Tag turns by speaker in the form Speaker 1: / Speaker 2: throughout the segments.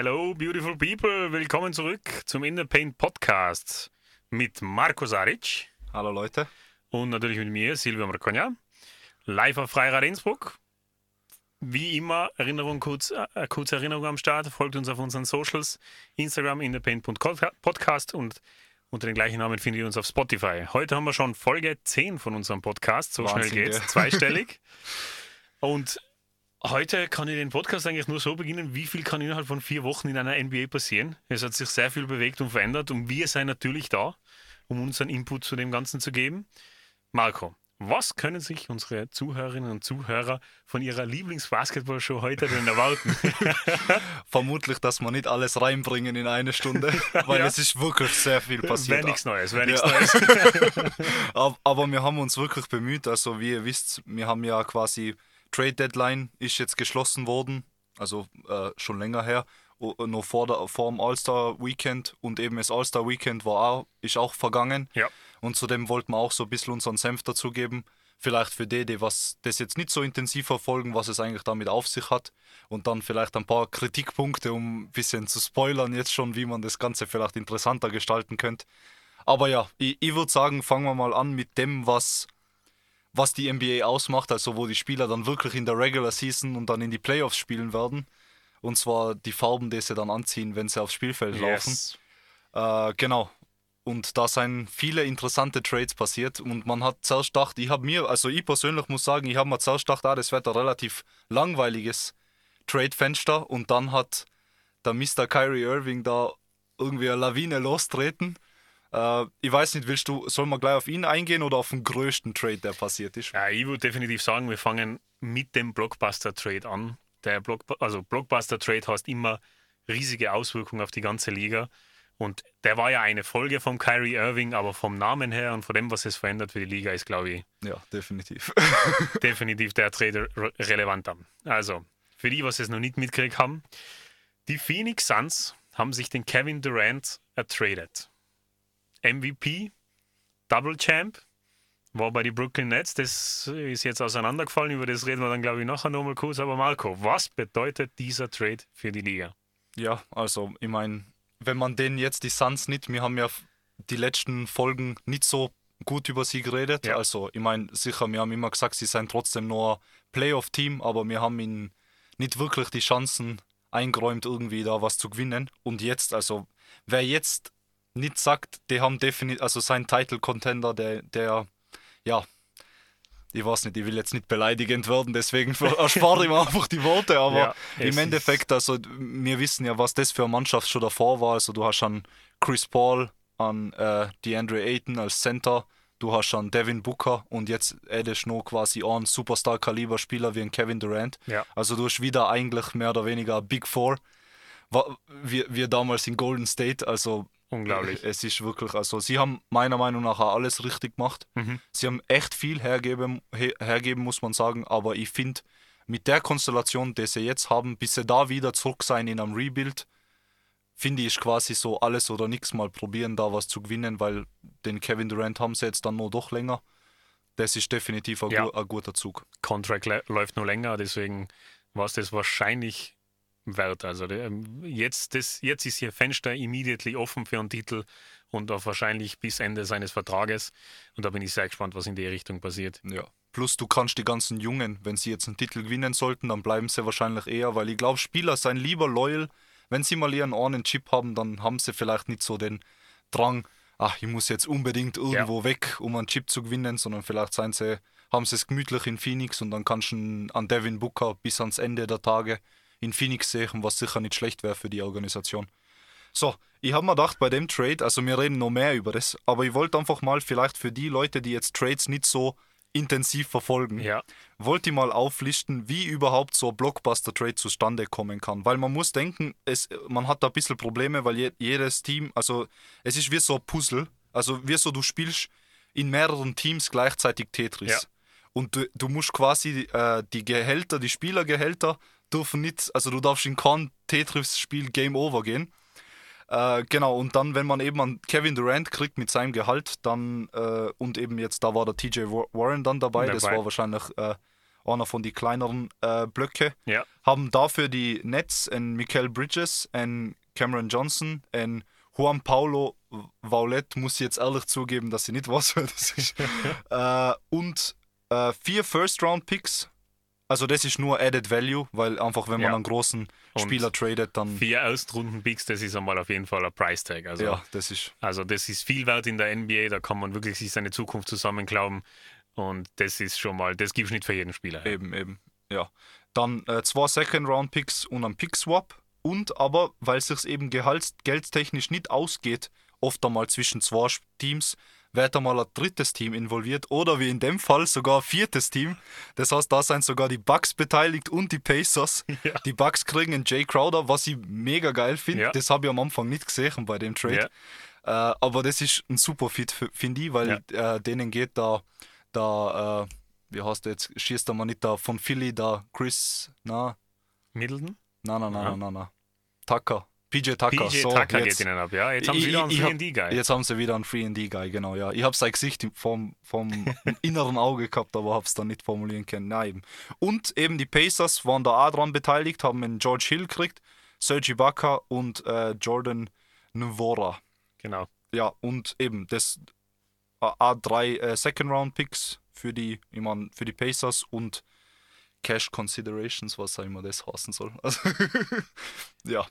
Speaker 1: Hello, beautiful people. Willkommen zurück zum In the Paint Podcast mit Marco Saric.
Speaker 2: Hallo Leute.
Speaker 1: Und natürlich mit mir, Silvio Marcogna. Live auf Freirad Innsbruck. Wie immer, Erinnerung, kurz, äh, kurze Erinnerung am Start. Folgt uns auf unseren Socials, Instagram, in the Paint Podcast und unter dem gleichen Namen findet ihr uns auf Spotify. Heute haben wir schon Folge 10 von unserem Podcast. So Wahnsinn, schnell geht's, ja. zweistellig. und Heute kann ich den Podcast eigentlich nur so beginnen, wie viel kann innerhalb von vier Wochen in einer NBA passieren. Es hat sich sehr viel bewegt und verändert und wir sind natürlich da, um unseren Input zu dem Ganzen zu geben. Marco, was können sich unsere Zuhörerinnen und Zuhörer von ihrer Lieblingsbasketballshow heute denn erwarten?
Speaker 2: Vermutlich, dass wir nicht alles reinbringen in eine Stunde, weil ja. es ist wirklich sehr viel passiert.
Speaker 1: Wäre nichts Neues, wäre nichts ja. Neues.
Speaker 2: Aber wir haben uns wirklich bemüht. Also wie ihr wisst, wir haben ja quasi Trade Deadline ist jetzt geschlossen worden, also äh, schon länger her, noch vor, der, vor dem All-Star Weekend und eben das All-Star Weekend war auch, ist auch vergangen.
Speaker 1: Ja.
Speaker 2: Und zudem wollten wir auch so ein bisschen unseren Senf dazugeben. Vielleicht für die, die was das jetzt nicht so intensiv verfolgen, was es eigentlich damit auf sich hat. Und dann vielleicht ein paar Kritikpunkte, um ein bisschen zu spoilern, jetzt schon, wie man das Ganze vielleicht interessanter gestalten könnte. Aber ja, ich, ich würde sagen, fangen wir mal an mit dem, was was die NBA ausmacht, also wo die Spieler dann wirklich in der Regular Season und dann in die Playoffs spielen werden. Und zwar die Farben, die sie dann anziehen, wenn sie aufs Spielfeld yes. laufen. Äh, genau. Und da sind viele interessante Trades passiert. Und man hat zuerst gedacht, ich habe mir, also ich persönlich muss sagen, ich habe mir zuerst gedacht, ah, das wird ein relativ langweiliges Trade-Fenster. Und dann hat der Mr. Kyrie Irving da irgendwie eine Lawine lostreten äh, ich weiß nicht, willst du, soll man gleich auf ihn eingehen oder auf den größten Trade, der passiert ist?
Speaker 1: Ja, ich würde definitiv sagen, wir fangen mit dem Blockbuster-Trade an. Der Block, also Blockbuster-Trade hast immer riesige Auswirkungen auf die ganze Liga. Und der war ja eine Folge vom Kyrie Irving, aber vom Namen her und von dem, was es verändert für die Liga, ist, glaube ich.
Speaker 2: Ja, definitiv.
Speaker 1: definitiv der Trade re relevanter. Also, für die, was es noch nicht mitgekriegt haben, die Phoenix Suns haben sich den Kevin Durant ertradet. MVP, Double Champ, war bei den Brooklyn Nets. Das ist jetzt auseinandergefallen. Über das reden wir dann, glaube ich, nachher nochmal kurz. Aber Marco, was bedeutet dieser Trade für die Liga?
Speaker 2: Ja, also, ich meine, wenn man den jetzt, die Suns nicht, wir haben ja die letzten Folgen nicht so gut über sie geredet. Ja. Also, ich meine, sicher, wir haben immer gesagt, sie seien trotzdem nur Playoff-Team, aber wir haben ihnen nicht wirklich die Chancen eingeräumt, irgendwie da was zu gewinnen. Und jetzt, also, wer jetzt nicht sagt, die haben definitiv, also sein Title-Contender, der, der, ja, ich weiß nicht, ich will jetzt nicht beleidigend werden, deswegen erspare ich mir einfach die Worte, aber ja, im Endeffekt, also wir wissen ja, was das für eine Mannschaft schon davor war. Also du hast an Chris Paul, an äh, DeAndre Ayton als Center, du hast an Devin Booker und jetzt du noch quasi einen Superstar-Kaliber-Spieler wie ein Kevin Durant.
Speaker 1: Ja.
Speaker 2: Also du hast wieder eigentlich mehr oder weniger Big Four, wie, wie damals in Golden State, also
Speaker 1: Unglaublich.
Speaker 2: Es ist wirklich, also sie haben meiner Meinung nach alles richtig gemacht. Mhm. Sie haben echt viel hergeben, her, hergeben, muss man sagen, aber ich finde, mit der Konstellation, die sie jetzt haben, bis sie da wieder zurück sein in einem Rebuild, finde ich quasi so alles oder nichts mal probieren, da was zu gewinnen, weil den Kevin Durant haben sie jetzt dann nur doch länger. Das ist definitiv ein, ja. gu ein guter Zug.
Speaker 1: Contract läuft nur länger, deswegen war es das wahrscheinlich wert. Also ähm, jetzt, das, jetzt ist hier Fenster immediately offen für einen Titel und auch wahrscheinlich bis Ende seines Vertrages. Und da bin ich sehr gespannt, was in die Richtung passiert.
Speaker 2: Ja. Plus du kannst die ganzen Jungen, wenn sie jetzt einen Titel gewinnen sollten, dann bleiben sie wahrscheinlich eher, weil ich glaube, Spieler seien lieber loyal. Wenn sie mal ihren einen Chip haben, dann haben sie vielleicht nicht so den Drang, ach, ich muss jetzt unbedingt irgendwo ja. weg, um einen Chip zu gewinnen, sondern vielleicht seien sie, haben sie es gemütlich in Phoenix und dann kannst du an Devin Booker bis ans Ende der Tage in Phoenix sehen, was sicher nicht schlecht wäre für die Organisation. So, ich habe mir gedacht, bei dem Trade, also wir reden noch mehr über das, aber ich wollte einfach mal vielleicht für die Leute, die jetzt Trades nicht so intensiv verfolgen,
Speaker 1: ja.
Speaker 2: wollte ich mal auflisten, wie überhaupt so ein Blockbuster-Trade zustande kommen kann. Weil man muss denken, es, man hat da ein bisschen Probleme, weil je, jedes Team, also es ist wie so ein Puzzle, also wie so du spielst in mehreren Teams gleichzeitig Tetris. Ja. Und du, du musst quasi äh, die Gehälter, die Spielergehälter dürfen nicht, also du darfst in kein Tetris-Spiel Game Over gehen. Äh, genau, und dann, wenn man eben an Kevin Durant kriegt mit seinem Gehalt, dann äh, und eben jetzt, da war der TJ Warren dann dabei, dabei. das war wahrscheinlich äh, einer von den kleineren äh, Blöcke.
Speaker 1: Ja.
Speaker 2: Haben dafür die Nets ein Michael Bridges, ein Cameron Johnson, ein Juan Paulo Vaulet, muss ich jetzt ehrlich zugeben, dass ich nicht wer das ist. äh, und äh, vier First-Round-Picks. Also das ist nur Added Value, weil einfach, wenn man
Speaker 1: Ja.
Speaker 2: einen großen
Speaker 1: Und
Speaker 2: Spieler tradet, dann...
Speaker 1: Vier Erstrunden-Picks, das ist einmal auf jeden Fall ein Price-Tag. Also,
Speaker 2: Ja, das ist...
Speaker 1: also das ist viel wert in der NBA, da kann man wirklich sich seine Zukunft zusammenklauben. Und das ist schon mal, das gibt es nicht für jeden Spieler.
Speaker 2: Eben, eben. Ja. Dann äh, zwei Second-Round-Picks und ein Pick-Swap. Und aber, weil es sich eben gehalts geldtechnisch nicht ausgeht, oft einmal zwischen zwei Teams, wird einmal ein drittes Team involviert oder wie in dem Fall sogar ein viertes Team. Das heißt, da sind sogar die Bucks beteiligt und die Pacers.
Speaker 1: Ja.
Speaker 2: Die Bucks kriegen einen Jay Crowder, was ich mega geil finde.
Speaker 1: Ja.
Speaker 2: Das habe ich am Anfang nicht gesehen bei dem Trade. Äh, aber das ist ein super Fit, finde ich, weil äh, denen geht da, da äh, wie heißt der jetzt, schießt er mal nicht da von Philly, da Chris, na,
Speaker 1: Middleton?
Speaker 2: na, na, na,
Speaker 1: Ja.
Speaker 2: na, na, na. Tucker, PJ Tucker.
Speaker 1: PJ
Speaker 2: so,
Speaker 1: Tucker
Speaker 2: jetzt,
Speaker 1: geht ihnen ab, ja. Jetzt haben sie wieder einen 3D-Guy.
Speaker 2: Jetzt haben sie wieder einen 3D-Guy, genau, ja. Ich habe sein Gesicht vom, vom inneren Auge gehabt, aber habe es dann nicht formulieren können. Nein, eben. Und eben die Pacers waren da auch dran beteiligt, haben einen George Hill gekriegt, Serge Ibaka und äh, Jordan Nwora.
Speaker 1: Genau.
Speaker 2: Ja, und eben das A3 äh, Second Round Picks für die, ich mein, für die Pacers und Cash Considerations, was auch immer das heißen soll. Also, ja.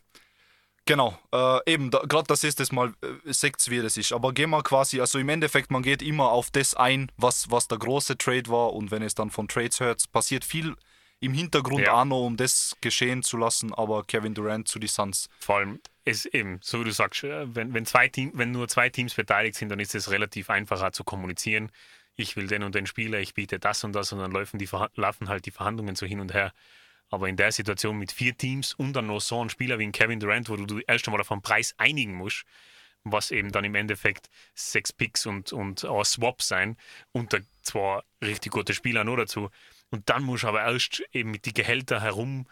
Speaker 2: Genau, äh, eben, da, gerade das ist das mal, äh, seht wie das ist. Aber gehen wir quasi, also im Endeffekt, man geht immer auf das ein, was, was der große Trade war. Und wenn es dann von Trades hört, passiert viel im Hintergrund
Speaker 1: Ja.
Speaker 2: auch noch, um das geschehen zu lassen. Aber Kevin Durant zu die Suns.
Speaker 1: Vor allem ist eben, so wie du sagst, äh, wenn, wenn, zwei Team, wenn nur zwei Teams beteiligt sind, dann ist es relativ einfacher zu kommunizieren. Ich will den und den Spieler, ich biete das und das und dann laufen, die, laufen halt die Verhandlungen so hin und her. Aber in der Situation mit vier Teams und dann noch so ein Spieler wie ein Kevin Durant, wo du erst einmal auf einen Preis einigen musst, was eben dann im Endeffekt sechs Picks und, und ein Swap sein und da zwei richtig gute Spieler noch dazu. Und dann musst du aber erst eben mit die Gehälter herum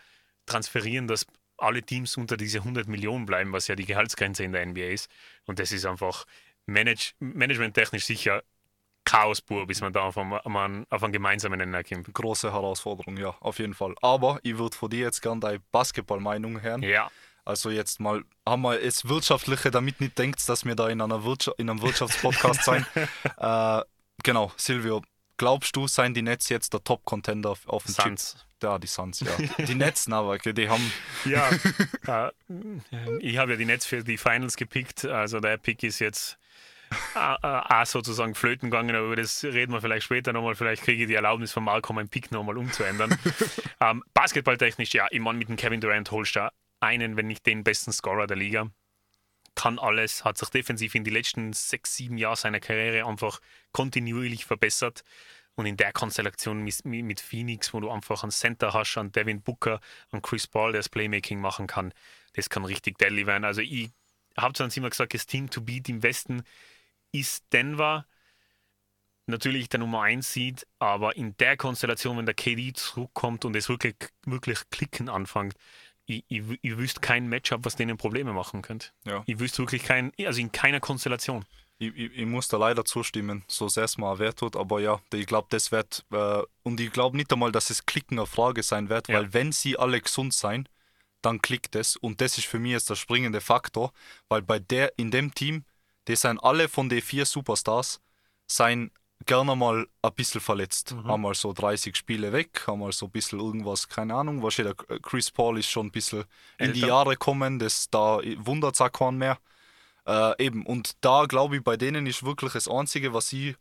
Speaker 1: transferieren, dass alle Teams unter diese 100 Millionen bleiben, was ja die Gehaltsgrenze in der NBA ist. Und das ist einfach manage managementtechnisch sicher Chaos pur, bis man da auf einen, auf einen, gemeinsamen Nenner kommt.
Speaker 2: Große Herausforderung, ja, auf jeden Fall. Aber ich würde von dir jetzt gerne deine Basketballmeinung hören.
Speaker 1: Ja,
Speaker 2: Also jetzt mal, haben wir jetzt Wirtschaftliche, damit nicht denkt, dass wir da in, einer Wirtschaft, in einem Wirtschaftspodcast sein. äh, genau, Silvio, glaubst du, seien die Nets jetzt der Top-Contender auf, auf dem
Speaker 1: Suns.
Speaker 2: Chip? Ja, die Suns, ja. Die Nets, na, aber die haben,
Speaker 1: Ja, äh, ich habe ja die Nets für die Finals gepickt. Also der Pick ist jetzt auch sozusagen flöten gegangen, aber über das reden wir vielleicht später nochmal. Vielleicht kriege ich die Erlaubnis von Malcolm, meinen Pick nochmal umzuändern. ähm, Basketballtechnisch, ja, ich meine, mit dem Kevin Durant holst du da einen, wenn nicht den besten Scorer der Liga. Kann alles, hat sich defensiv in die letzten sechs, sieben Jahre seiner Karriere einfach kontinuierlich verbessert. Und in der Konstellation mit, mit Phoenix, wo du einfach einen Center hast, an Devin Booker, an Chris Paul, der das Playmaking machen kann, das kann richtig deadly werden. Also ich habe zwar immer gesagt, das Team to beat im Westen ist Denver. Natürlich der Nummer 1 sieht, aber in der Konstellation, wenn der KD zurückkommt und es wirklich, wirklich klicken anfängt, ich, ich, ich wüsste kein Matchup, was denen Probleme machen könnte.
Speaker 2: Ja.
Speaker 1: Ich wüsste wirklich kein, also in keiner Konstellation.
Speaker 2: ich, ich, ich muss da leider zustimmen, so sehr es mir auch weh tut, aber ja, ich glaube, das wird, äh, und ich glaube nicht einmal, dass es Klicken eine Frage sein wird,
Speaker 1: Ja.
Speaker 2: weil wenn sie alle gesund sein, dann klickt es und das ist für mich jetzt der springende Faktor, weil bei der, in dem Team, die sind alle von den vier Superstars, sein gerne mal ein bisschen verletzt. Einmal so 30 Spiele weg, einmal so ein bisschen irgendwas, keine Ahnung, der Chris Paul ist schon ein bisschen in die
Speaker 1: Älter.
Speaker 2: Jahre gekommen, das da wundert es auch keinen mehr. Äh, eben, und da glaube ich, bei denen ist wirklich das Einzige, was sie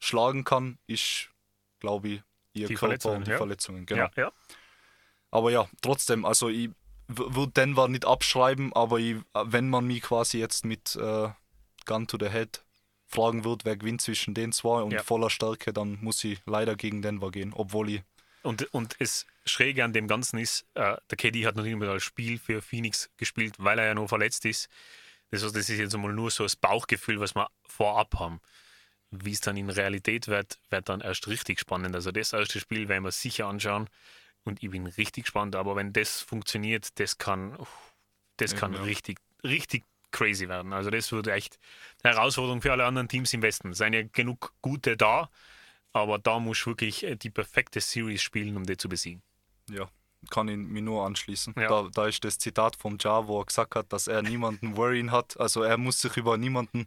Speaker 2: schlagen kann, ist, glaube ich, ihr
Speaker 1: Die
Speaker 2: Körper und die
Speaker 1: ja.
Speaker 2: Verletzungen. Genau.
Speaker 1: Ja, ja.
Speaker 2: Aber ja, trotzdem, also ich würde Denver nicht abschreiben, aber ich, wenn man mich quasi jetzt mit äh, Gun to the Head fragen wird, wer gewinnt zwischen den zwei und
Speaker 1: Ja.
Speaker 2: voller Stärke, dann muss ich leider gegen Denver gehen, obwohl ich
Speaker 1: Und, und das Schräge an dem Ganzen ist, äh, der KD hat noch nicht mal das Spiel für Phoenix gespielt, weil er ja noch verletzt ist. Das heißt, das ist jetzt einmal nur so das Bauchgefühl, was wir vorab haben. Wie es dann in Realität wird, wird dann erst richtig spannend. Also das erste Spiel werden wir sicher anschauen und ich bin richtig gespannt. Aber wenn das funktioniert, das kann, das kann
Speaker 2: ja.
Speaker 1: richtig, richtig crazy werden. Also das wird echt eine Herausforderung für alle anderen Teams im Westen. Es sind ja genug gute da, aber da musst du wirklich äh, die perfekte Series spielen, um die zu besiegen.
Speaker 2: Ja, kann ich mich nur anschließen.
Speaker 1: Ja.
Speaker 2: Da, da ist das Zitat vom Ja, wo er gesagt hat, dass er niemanden worryen hat. Also er muss sich über niemanden.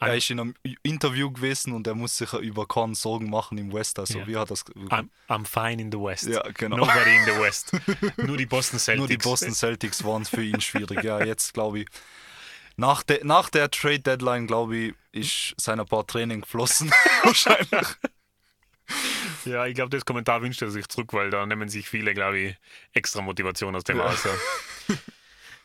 Speaker 2: Er ist in einem Interview gewesen und er muss sich über keinen Sorgen machen im West. Also
Speaker 1: Ja.
Speaker 2: wie hat das?
Speaker 1: I'm, I'm fine in the West.
Speaker 2: Ja, genau.
Speaker 1: Nobody in the West. Nur die Boston Celtics.
Speaker 2: Nur die Boston Celtics waren für ihn schwierig. Ja, jetzt glaube ich. Nach, de, nach der Trade Deadline, glaube ich, ist sein ein paar Training geflossen. Wahrscheinlich.
Speaker 1: Ja, ich glaube, das Kommentar wünscht er sich zurück, weil da nehmen sich viele, glaube ich, extra Motivation aus dem
Speaker 2: Ja.
Speaker 1: raus.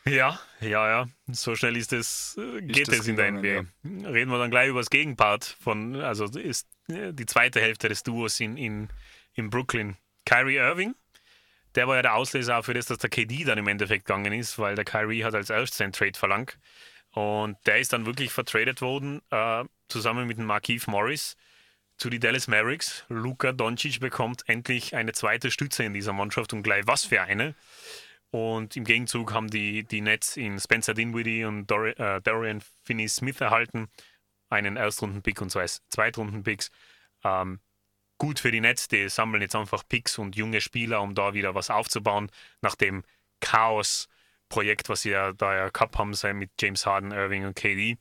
Speaker 1: Ja. ja, ja, ja. So schnell ist es, äh, geht
Speaker 2: das
Speaker 1: es in der NBA. Reden wir dann gleich über das Gegenpart von, also ist äh, die zweite Hälfte des Duos in, in, in Brooklyn. Kyrie Irving, der war ja der Auslöser auch für das, dass der KD dann im Endeffekt gegangen ist, weil der Kyrie hat als erstes einen Trade verlangt. Und der ist dann wirklich vertradet worden, äh, zusammen mit dem Markeith Morris zu den Dallas Mavericks. Luka Doncic bekommt endlich eine zweite Stütze in dieser Mannschaft und gleich was für eine. Und im Gegenzug haben die, die Nets in Spencer Dinwiddie und Dor äh, Dorian Finney-Smith erhalten. Einen Erstrunden-Pick und zwei Zweitrunden-Picks. Ähm, gut für die Nets, die sammeln jetzt einfach Picks und junge Spieler, um da wieder was aufzubauen, nach dem Chaos-Projekt, was sie ja da ja gehabt haben, sei mit James Harden, Irving und KD.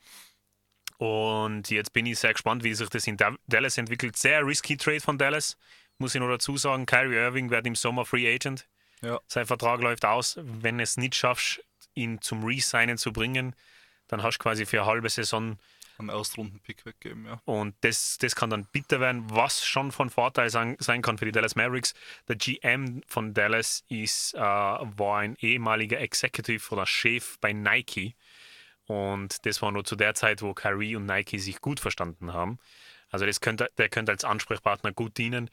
Speaker 1: Und jetzt bin ich sehr gespannt, wie sich das in Da- Dallas entwickelt. Sehr risky Trade von Dallas, muss ich noch dazu sagen. Kyrie Irving wird im Sommer Free Agent.
Speaker 2: Ja.
Speaker 1: Sein Vertrag läuft aus. Wenn es nicht schaffst, ihn zum Resignen zu bringen, dann hast du quasi für eine halbe Saison
Speaker 2: Am Erstrunden-Pick weggeben, ja.
Speaker 1: und das, das kann dann bitter werden, was schon von Vorteil sein, sein kann für die Dallas Mavericks. Der GM von Dallas ist, äh, war ein ehemaliger Executive oder Chef bei Nike. Und das war nur zu der Zeit, wo Kyrie und Nike sich gut verstanden haben. Also das könnte, der könnte als Ansprechpartner gut dienen.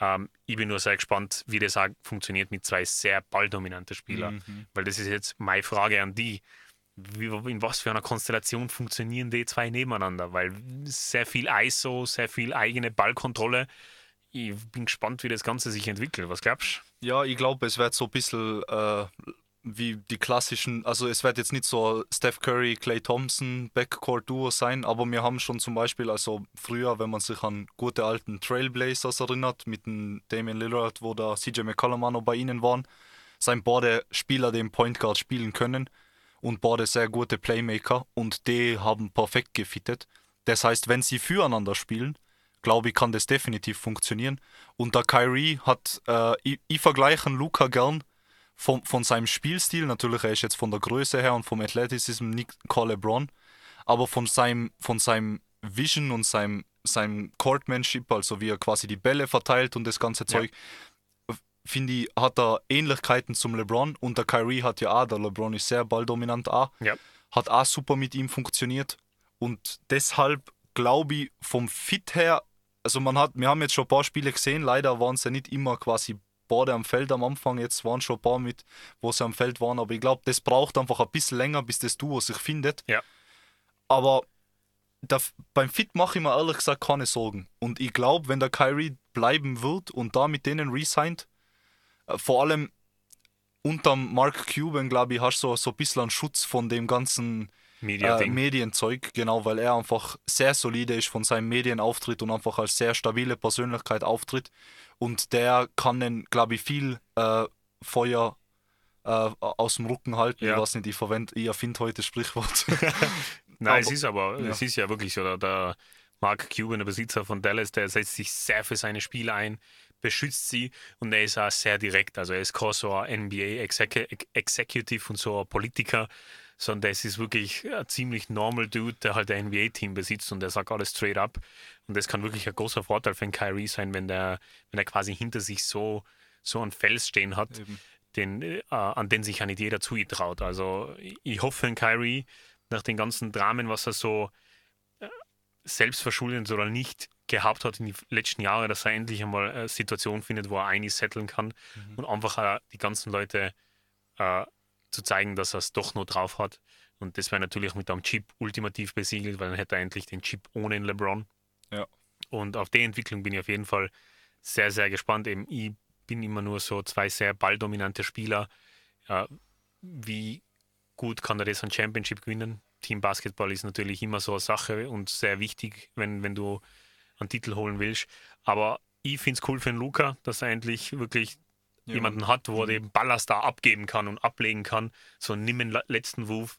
Speaker 1: Ähm, ich bin nur sehr gespannt, wie das auch funktioniert mit zwei sehr balldominanten Spielern.
Speaker 2: Mhm.
Speaker 1: Weil das ist jetzt meine Frage an die. Wie, in was für einer Konstellation funktionieren die zwei nebeneinander? Weil sehr viel ISO, sehr viel eigene Ballkontrolle. Ich bin gespannt, wie das Ganze sich entwickelt. Was glaubst
Speaker 2: Ja, ich glaube, es wird so ein bisschen äh, wie die klassischen, also es wird jetzt nicht so Steph Curry, Clay Thompson, Backcourt-Duo sein, aber wir haben schon zum Beispiel, also früher, wenn man sich an gute alten Trailblazers erinnert, mit dem Damian Lillard, wo da CJ McCollum auch noch bei ihnen waren, sind beide Spieler, im Point Guard spielen können und beide sehr gute Playmaker und die haben perfekt gefittet. Das heißt, wenn sie füreinander spielen, glaube ich, kann das definitiv funktionieren. Und der Kyrie hat, äh, ich, ich vergleiche Luca gern von, von seinem Spielstil, natürlich er ist jetzt von der Größe her und vom Athleticism nicht kein LeBron, aber von seinem, von seinem Vision und seinem, seinem Courtmanship, also wie er quasi die Bälle verteilt und das ganze
Speaker 1: Ja.
Speaker 2: Finde ich, hat er Ähnlichkeiten zum LeBron und der Kyrie hat ja auch, der LeBron ist sehr balldominant auch,
Speaker 1: Ja.
Speaker 2: hat auch super mit ihm funktioniert und deshalb glaube ich vom Fit her, also man hat, wir haben jetzt schon ein paar Spiele gesehen, leider waren es ja nicht immer quasi beide am Feld am Anfang, jetzt waren schon ein paar mit, wo sie am Feld waren, aber ich glaube, das braucht einfach ein bisschen länger, bis das Duo sich findet.
Speaker 1: Ja.
Speaker 2: Aber da, beim Fit mache ich mir ehrlich gesagt keine Sorgen. Und ich glaube, wenn der Kyrie bleiben wird und da mit denen resigned, vor allem unterm Mark Cuban, glaube ich, hast du so, so ein bisschen einen Schutz von dem ganzen äh. Medienzeug, genau, weil er einfach sehr solide ist von seinem Medienauftritt und einfach als sehr stabile Persönlichkeit auftritt. Und der kann den, glaube ich, viel äh, Feuer äh, aus dem Rücken halten.
Speaker 1: Ja.
Speaker 2: Ich weiß nicht, ich verwende, ich erfinde heute Sprichwort.
Speaker 1: Nein, es
Speaker 2: aber-
Speaker 1: ist aber,
Speaker 2: ja.
Speaker 1: es ist ja wirklich so. Der, der Mark Cuban, der Besitzer von Dallas, der setzt sich sehr für seine Spieler ein, beschützt sie und er ist auch sehr direkt. Also er ist kein so ein NBA Execu Executive und so ein Politiker, sondern es ist wirklich ein ziemlich normal Dude, der halt ein NBA-Team besitzt und der sagt alles straight up. Und das kann wirklich ein großer Vorteil für einen Kyrie sein, wenn der, wenn er quasi hinter sich so, so einen Fels stehen hat, den, äh, an den sich ja nicht jeder zutraut. Also ich- hoffe in Kyrie, nach den ganzen Dramen, was er so äh, selbstverschuldet oder nicht gehabt hat in den letzten Jahren, dass er endlich einmal eine Situation findet, wo er einig setteln kann und einfach die ganzen Leute äh, zu zeigen, dass er es doch noch drauf hat. Und das wäre natürlich mit einem Chip ultimativ besiegelt, weil dann hätte er endlich den Chip ohne den LeBron.
Speaker 2: Ja.
Speaker 1: Und auf die Entwicklung bin ich auf jeden Fall sehr, sehr gespannt. Eben, ich bin immer nur so zwei sehr balldominante Spieler. Äh, wie gut kann er das an Championship gewinnen? Team Basketball ist natürlich immer so eine Sache und sehr wichtig, wenn, wenn du einen Titel holen willst. Aber ich finde es cool für den Luca, dass er endlich wirklich
Speaker 2: Ja.
Speaker 1: jemanden hat, wo er den Ballast da abgeben kann und ablegen kann. So nimm den letzten Wurf,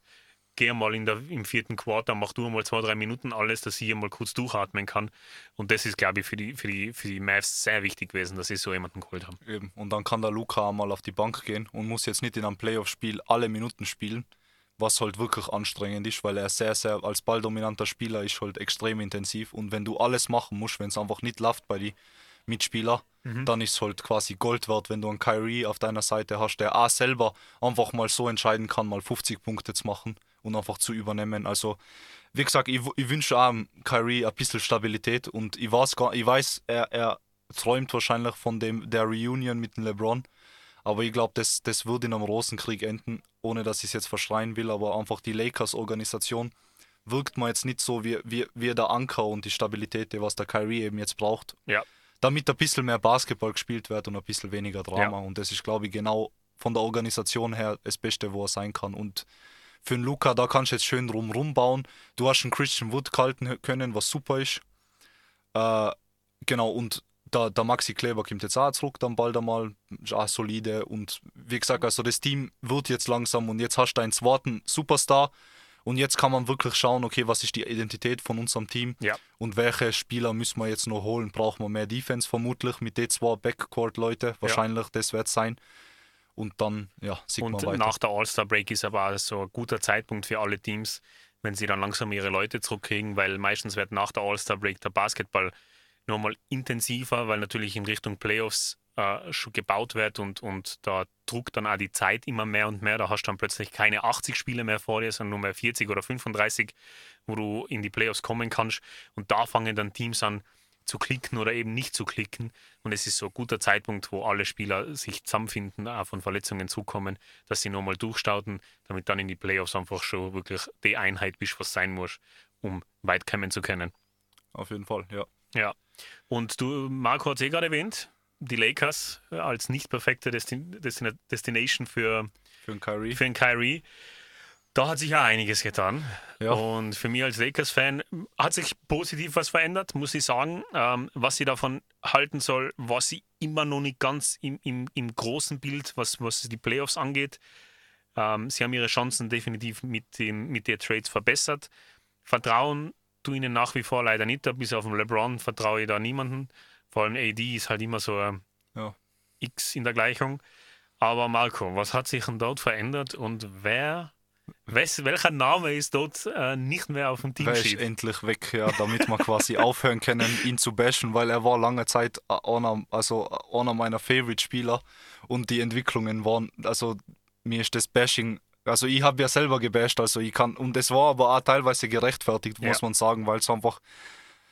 Speaker 1: geh mal in der, im vierten Quarter, mach du mal zwei, drei Minuten alles, dass ich mal kurz durchatmen kann. Und das ist, glaube ich, für die, für, die, für die Mavs sehr wichtig gewesen, dass sie so jemanden geholt haben.
Speaker 2: Eben. Und dann kann der Luca mal auf die Bank gehen und muss jetzt nicht in einem Playoff-Spiel alle Minuten spielen, was halt wirklich anstrengend ist, weil er sehr, sehr als balldominanter Spieler ist halt extrem intensiv. Und wenn du alles machen musst, wenn es einfach nicht läuft bei den Mitspielern, dann ist es halt quasi Gold wert, wenn du einen Kyrie auf deiner Seite hast, der auch selber einfach mal so entscheiden kann, mal 50 Punkte zu machen und einfach zu übernehmen. Also, wie gesagt, ich, ich wünsche auch Kyrie ein bisschen Stabilität und ich weiß, gar, ich weiß er, er träumt wahrscheinlich von dem, der Reunion mit dem LeBron. Aber ich glaube, das, das wird in einem Rosenkrieg enden, ohne dass ich es jetzt verschreien will. Aber einfach die Lakers-Organisation wirkt mir jetzt nicht so wie, wie, wie der Anker und die Stabilität, was der Kyrie eben jetzt braucht.
Speaker 1: Ja.
Speaker 2: Damit ein bisschen mehr Basketball gespielt wird und ein bisschen weniger Drama.
Speaker 1: Ja.
Speaker 2: Und das ist, glaube ich, genau von der Organisation her das Beste, wo er sein kann. Und für den Luca, da kannst du jetzt schön drum rumbauen. Du hast einen Christian Wood gehalten können, was super ist. Äh, genau, und der, der Maxi Kleber kommt jetzt auch zurück, dann bald einmal, ist auch solide. Und wie gesagt, also das Team wird jetzt langsam und jetzt hast du einen zweiten Superstar. Und jetzt kann man wirklich schauen, okay, was ist die Identität von unserem Team
Speaker 1: Ja.
Speaker 2: und welche Spieler müssen wir jetzt noch holen? Brauchen wir mehr Defense vermutlich mit den zwei Backcourt-Leute? Wahrscheinlich, das wird sein. Und dann, ja, sieht
Speaker 1: Und
Speaker 2: man weiter.
Speaker 1: nach der All-Star-Break ist aber auch so ein guter Zeitpunkt für alle Teams, wenn sie dann langsam ihre Leute zurückkriegen, weil meistens wird nach der All-Star-Break der Basketball nochmal intensiver, weil natürlich in Richtung Playoffs äh, schon gebaut wird und, und da druckt dann auch die Zeit immer mehr und mehr. Da hast du dann plötzlich keine 80 Spiele mehr vor dir, sondern nur mehr 40 oder 35, wo du in die Playoffs kommen kannst. Und da fangen dann Teams an zu klicken oder eben nicht zu klicken. Und es ist so ein guter Zeitpunkt, wo alle Spieler sich zusammenfinden, auch von Verletzungen zukommen, dass sie nochmal durchstauten, damit dann in die Playoffs einfach schon wirklich die Einheit bist, was sein muss, um weit kommen zu können.
Speaker 2: Auf jeden Fall, ja.
Speaker 1: Ja. Und du, Marco hat es eh gerade erwähnt, die Lakers äh, als nicht perfekte Destin Destin Destination für,
Speaker 2: Für den Kyrie.
Speaker 1: für den Kyrie. Da hat sich ja einiges getan.
Speaker 2: Ja.
Speaker 1: Und für mich als Lakers-Fan hat sich positiv was verändert, muss ich sagen. Ähm, was sie davon halten soll, was sie immer noch nicht ganz im, im, im großen Bild, was, was die Playoffs angeht. Ähm, sie haben ihre Chancen definitiv mit, dem, mit den Trades verbessert. Vertrauen tu ihnen nach wie vor leider nicht. Bis auf den LeBron vertraue ich da niemanden. Vor allem AD ist halt immer so ein
Speaker 2: Ja.
Speaker 1: X in der Gleichung. Aber Marco, was hat sich denn dort verändert und wer, wes, welcher Name ist dort äh, nicht mehr auf dem
Speaker 2: Wer ist
Speaker 1: Teamsheet?
Speaker 2: endlich weg, ja, damit wir quasi aufhören können, ihn zu bashen, weil er war lange Zeit einer, also einer meiner Favorite-Spieler und die Entwicklungen waren, also mir ist das Bashing, also ich habe ja selber gebasht, also ich kann, und es war aber auch teilweise gerechtfertigt, muss
Speaker 1: Ja.
Speaker 2: man sagen, weil es einfach,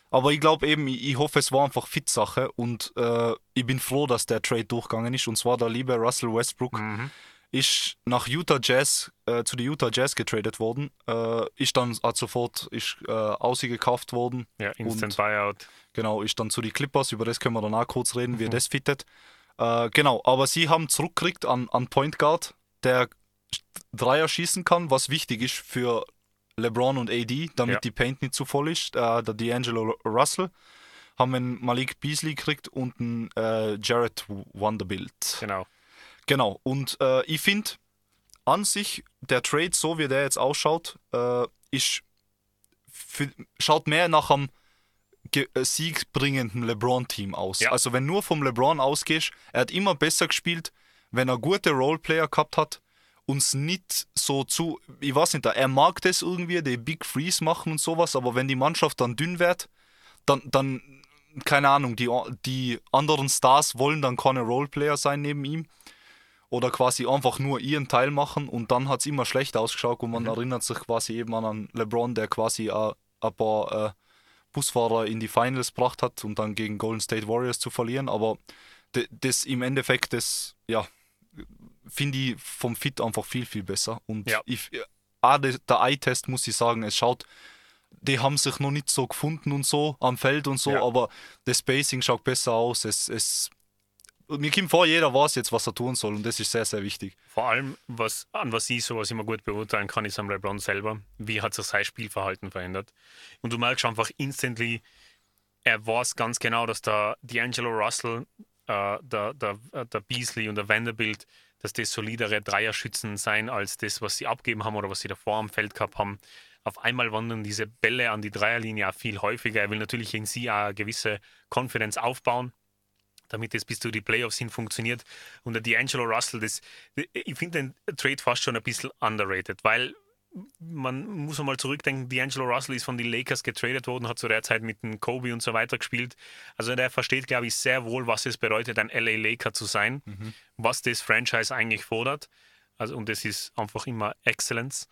Speaker 2: aber ich glaube eben, ich, ich hoffe, es war einfach Fit-Sache und äh, ich bin froh, dass der Trade durchgegangen ist und zwar der liebe Russell Westbrook
Speaker 1: Mhm.
Speaker 2: ist nach Utah Jazz äh, zu den Utah Jazz getradet worden, äh, ist dann hat sofort ist, äh, ausgekauft worden.
Speaker 1: Ja, Instant
Speaker 2: Und-
Speaker 1: Buyout.
Speaker 2: Genau, ist dann zu den Clippers, über das können wir danach kurz reden, wie das fittet. Äh, genau, aber sie haben zurückgekriegt an, an Point Guard, der Dreier schießen kann, was wichtig ist für LeBron und AD, damit
Speaker 1: Ja.
Speaker 2: die Paint nicht zu voll ist. Äh, der D'Angelo Russell haben einen Malik Beasley gekriegt und einen äh, Jared Vanderbilt.
Speaker 1: Genau.
Speaker 2: Genau, und äh, ich finde an sich, der Trade, so wie der jetzt ausschaut, äh, ist für, schaut mehr nach einem äh, siegbringenden LeBron-Team aus.
Speaker 1: Ja.
Speaker 2: Also wenn nur vom LeBron ausgehst, er hat immer besser gespielt, wenn er gute Roleplayer gehabt hat, uns nicht so zu, ich weiß nicht, er mag das irgendwie, die Big Freeze machen und sowas, aber wenn die Mannschaft dann dünn wird, dann, dann keine Ahnung, die, die anderen Stars wollen dann keine Roleplayer sein neben ihm oder quasi einfach nur ihren Teil machen und dann hat es immer schlecht ausgeschaut und man erinnert sich quasi eben an einen LeBron, der quasi äh, ein paar äh, Busfahrer in die Finals gebracht hat und dann gegen Golden State Warriors zu verlieren, aber das im Endeffekt, das, ja, finde ich vom Fit einfach viel, viel besser und
Speaker 1: Ja.
Speaker 2: ich, auch der, der Eye-Test muss ich sagen, es schaut die haben sich noch nicht so gefunden und so am Feld und so,
Speaker 1: Ja.
Speaker 2: aber das Spacing schaut besser aus. Es, es, mir kommt vor, jeder weiß jetzt, was er tun soll und das ist sehr, sehr wichtig.
Speaker 1: Vor allem, was, an was ich sowas immer gut beurteilen kann, ist am LeBron selber. Wie hat sich sein Spielverhalten verändert? Und du merkst einfach instantly, er weiß ganz genau, dass der D'Angelo Russell, äh, der, der, der Beasley und der Vanderbilt, dass das solidere Dreierschützen sein als das, was sie abgeben haben oder was sie davor am Feld gehabt haben. Auf einmal wandern diese Bälle an die Dreierlinie auch viel häufiger. Er will natürlich in sie auch eine gewisse Confidence aufbauen, damit das bis zu die Playoffs hin funktioniert. Und der D'Angelo Russell, das, ich finde den Trade fast schon ein bisschen underrated, weil man muss einmal zurückdenken, D'Angelo Russell ist von den Lakers getradet worden, hat zu der Zeit mit dem Kobe und so weiter gespielt. Also der versteht, glaube ich, sehr wohl, was es bedeutet, ein LA Laker zu sein, mhm. was das Franchise eigentlich fordert. Also, und das ist einfach immer Excellence.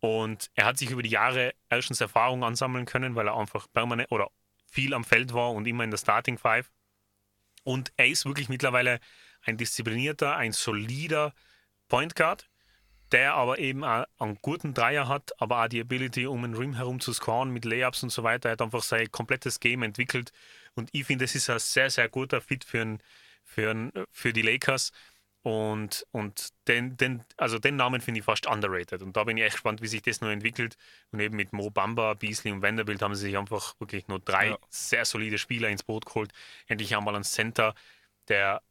Speaker 1: Und er hat sich über die Jahre erstens Erfahrung ansammeln können, weil er einfach permanent oder viel am Feld war und immer in der Starting Five. Und er ist wirklich mittlerweile ein disziplinierter, ein solider Point Guard der aber eben auch einen guten Dreier hat, aber auch die Ability, um den Rim herum zu scoren mit Layups und so weiter. Er hat einfach sein komplettes Game entwickelt und ich finde, das ist ein sehr, sehr guter Fit für, ein, für, ein, für die Lakers. Und, und den, den, also den Namen finde ich fast underrated. Und da bin ich echt gespannt, wie sich das noch entwickelt. Und eben mit Mo Bamba, Beasley und Vanderbilt haben sie sich einfach wirklich nur drei ja. sehr solide Spieler ins Boot geholt. Endlich einmal ein Center, der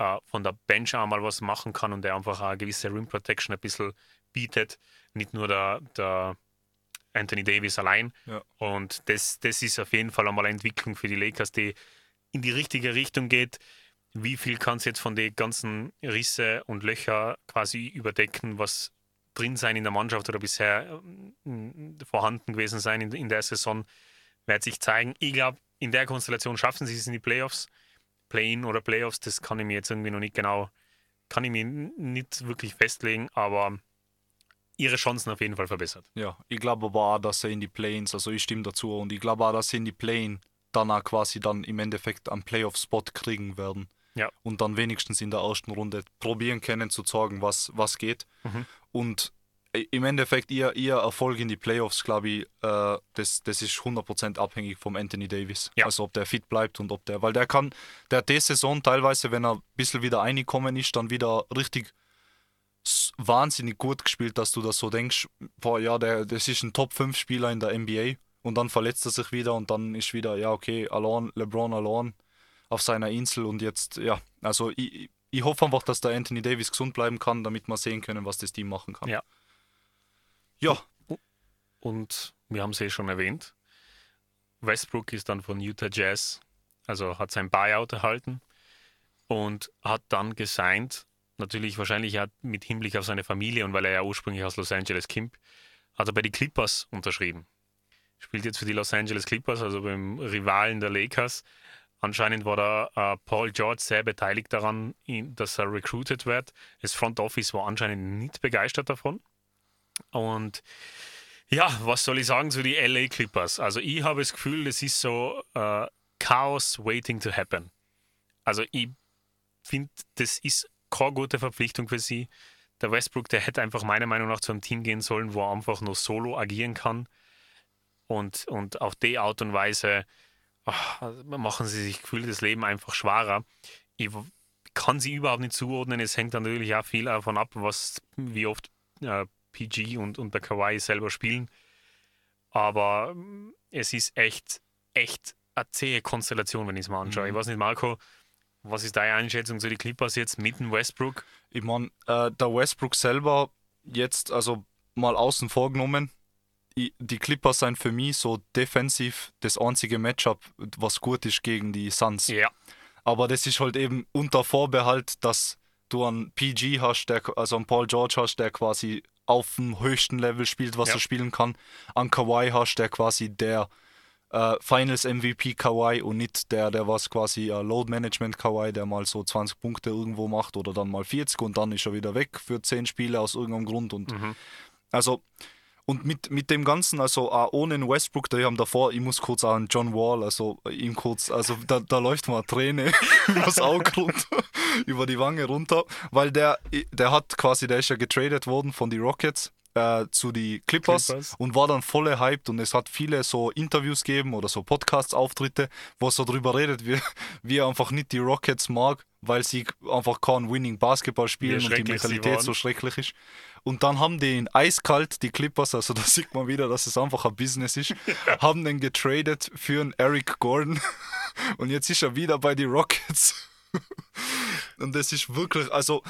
Speaker 1: äh, von der Bench einmal was machen kann und der einfach eine gewisse Rim Protection ein bisschen bietet. Nicht nur der, der Anthony Davis allein. Ja. Und das, das ist auf jeden Fall einmal eine Entwicklung für die Lakers, die in die richtige Richtung geht. Wie viel kann es jetzt von den ganzen Risse und Löcher quasi überdecken, was drin sein in der Mannschaft oder bisher äh, vorhanden gewesen sein in, in der Saison, wird sich zeigen. Ich glaube, in der Konstellation schaffen sie es in die Playoffs. Play-in oder Playoffs, das kann ich mir jetzt irgendwie noch nicht genau, kann ich mir nicht wirklich festlegen, aber ihre Chancen auf jeden Fall verbessert.
Speaker 2: Ja, ich glaube aber auch, dass er in die Play-ins, also ich stimme dazu, und ich glaube auch, dass sie in die Play-in dann auch quasi dann im Endeffekt am Playoff-Spot kriegen werden.
Speaker 1: Ja.
Speaker 2: Und dann wenigstens in der ersten Runde probieren können zu zeigen, was, was geht.
Speaker 1: Mhm.
Speaker 2: Und im Endeffekt ihr, ihr Erfolg in die Playoffs, glaube ich, äh, das, das ist 100% abhängig vom Anthony Davis.
Speaker 1: Ja.
Speaker 2: Also ob der fit bleibt und ob der, weil der kann, der hat die Saison teilweise, wenn er ein bisschen wieder reingekommen ist, dann wieder richtig wahnsinnig gut gespielt, dass du das so denkst, boah, ja, der, das ist ein Top-5-Spieler in der NBA und dann verletzt er sich wieder und dann ist wieder, ja, okay, allein, LeBron allein auf seiner Insel und jetzt, ja, also ich, ich hoffe einfach, dass der Anthony Davis gesund bleiben kann, damit wir sehen können, was das Team machen kann.
Speaker 1: Ja.
Speaker 2: Ja.
Speaker 1: Und wir haben es eh schon erwähnt. Westbrook ist dann von Utah Jazz, also hat sein Buyout erhalten und hat dann gesigned, natürlich wahrscheinlich hat mit Hinblick auf seine Familie und weil er ja ursprünglich aus Los Angeles kommt, hat er bei den Clippers unterschrieben. Spielt jetzt für die Los Angeles Clippers, also beim Rivalen der Lakers. Anscheinend war da äh, Paul George sehr beteiligt daran, dass er recruited wird. Das Front Office war anscheinend nicht begeistert davon. Und ja, was soll ich sagen zu den LA Clippers? Also ich habe das Gefühl, das ist so äh, Chaos waiting to happen. Also ich finde, das ist keine gute Verpflichtung für sie. Der Westbrook, der hätte einfach meiner Meinung nach zu einem Team gehen sollen, wo er einfach nur solo agieren kann. Und, und auf die Art und Weise ach, machen sie sich gefühlt das Leben einfach schwerer. Ich kann sie überhaupt nicht zuordnen. Es hängt natürlich auch viel davon ab, was, wie oft äh, PG und, und der Kawaii selber spielen. Aber mm, es ist echt, echt eine zähe Konstellation, wenn ich es mal anschaue. Mhm. Ich weiß nicht, Marco, was ist deine Einschätzung zu den Clippers jetzt mit dem Westbrook?
Speaker 2: Ich meine, äh, der Westbrook selber jetzt, also mal außen vorgenommen, die Clippers sind für mich so defensiv das einzige Matchup, was gut ist gegen die Suns.
Speaker 1: Ja.
Speaker 2: Aber das ist halt eben unter Vorbehalt, dass du einen PG hast, der, also einen Paul George hast, der quasi auf dem höchsten Level spielt, was ja. er spielen kann. An Kawhi hast, der quasi der äh, Finals MVP Kawhi und nicht der, der was quasi äh, Load Management Kawhi, der mal so 20 Punkte irgendwo macht oder dann mal 40 und dann ist er wieder weg für 10 Spiele aus irgendeinem Grund. Und
Speaker 1: mhm.
Speaker 2: also und mit, mit dem Ganzen, also auch ohne den Westbrook, da haben davor, ich muss kurz an John Wall, also ihm kurz, also da, da läuft mal eine Träne übers Auge runter, über die Wange runter, weil der, der hat quasi, der ist ja getradet worden von den Rockets äh, zu die Clippers,
Speaker 1: Clippers.
Speaker 2: und war dann voll hyped und es hat viele so Interviews gegeben oder so Podcast-Auftritte, wo er so drüber redet, wie, wie er einfach nicht die Rockets mag, weil sie einfach kein Winning Basketball spielen und die Mentalität so schrecklich ist. Und dann haben die ihn eiskalt, die Clippers, also da sieht man wieder, dass es einfach ein Business ist, haben den getradet für einen Eric Gordon und jetzt ist er wieder bei den Rockets. Und das ist wirklich, also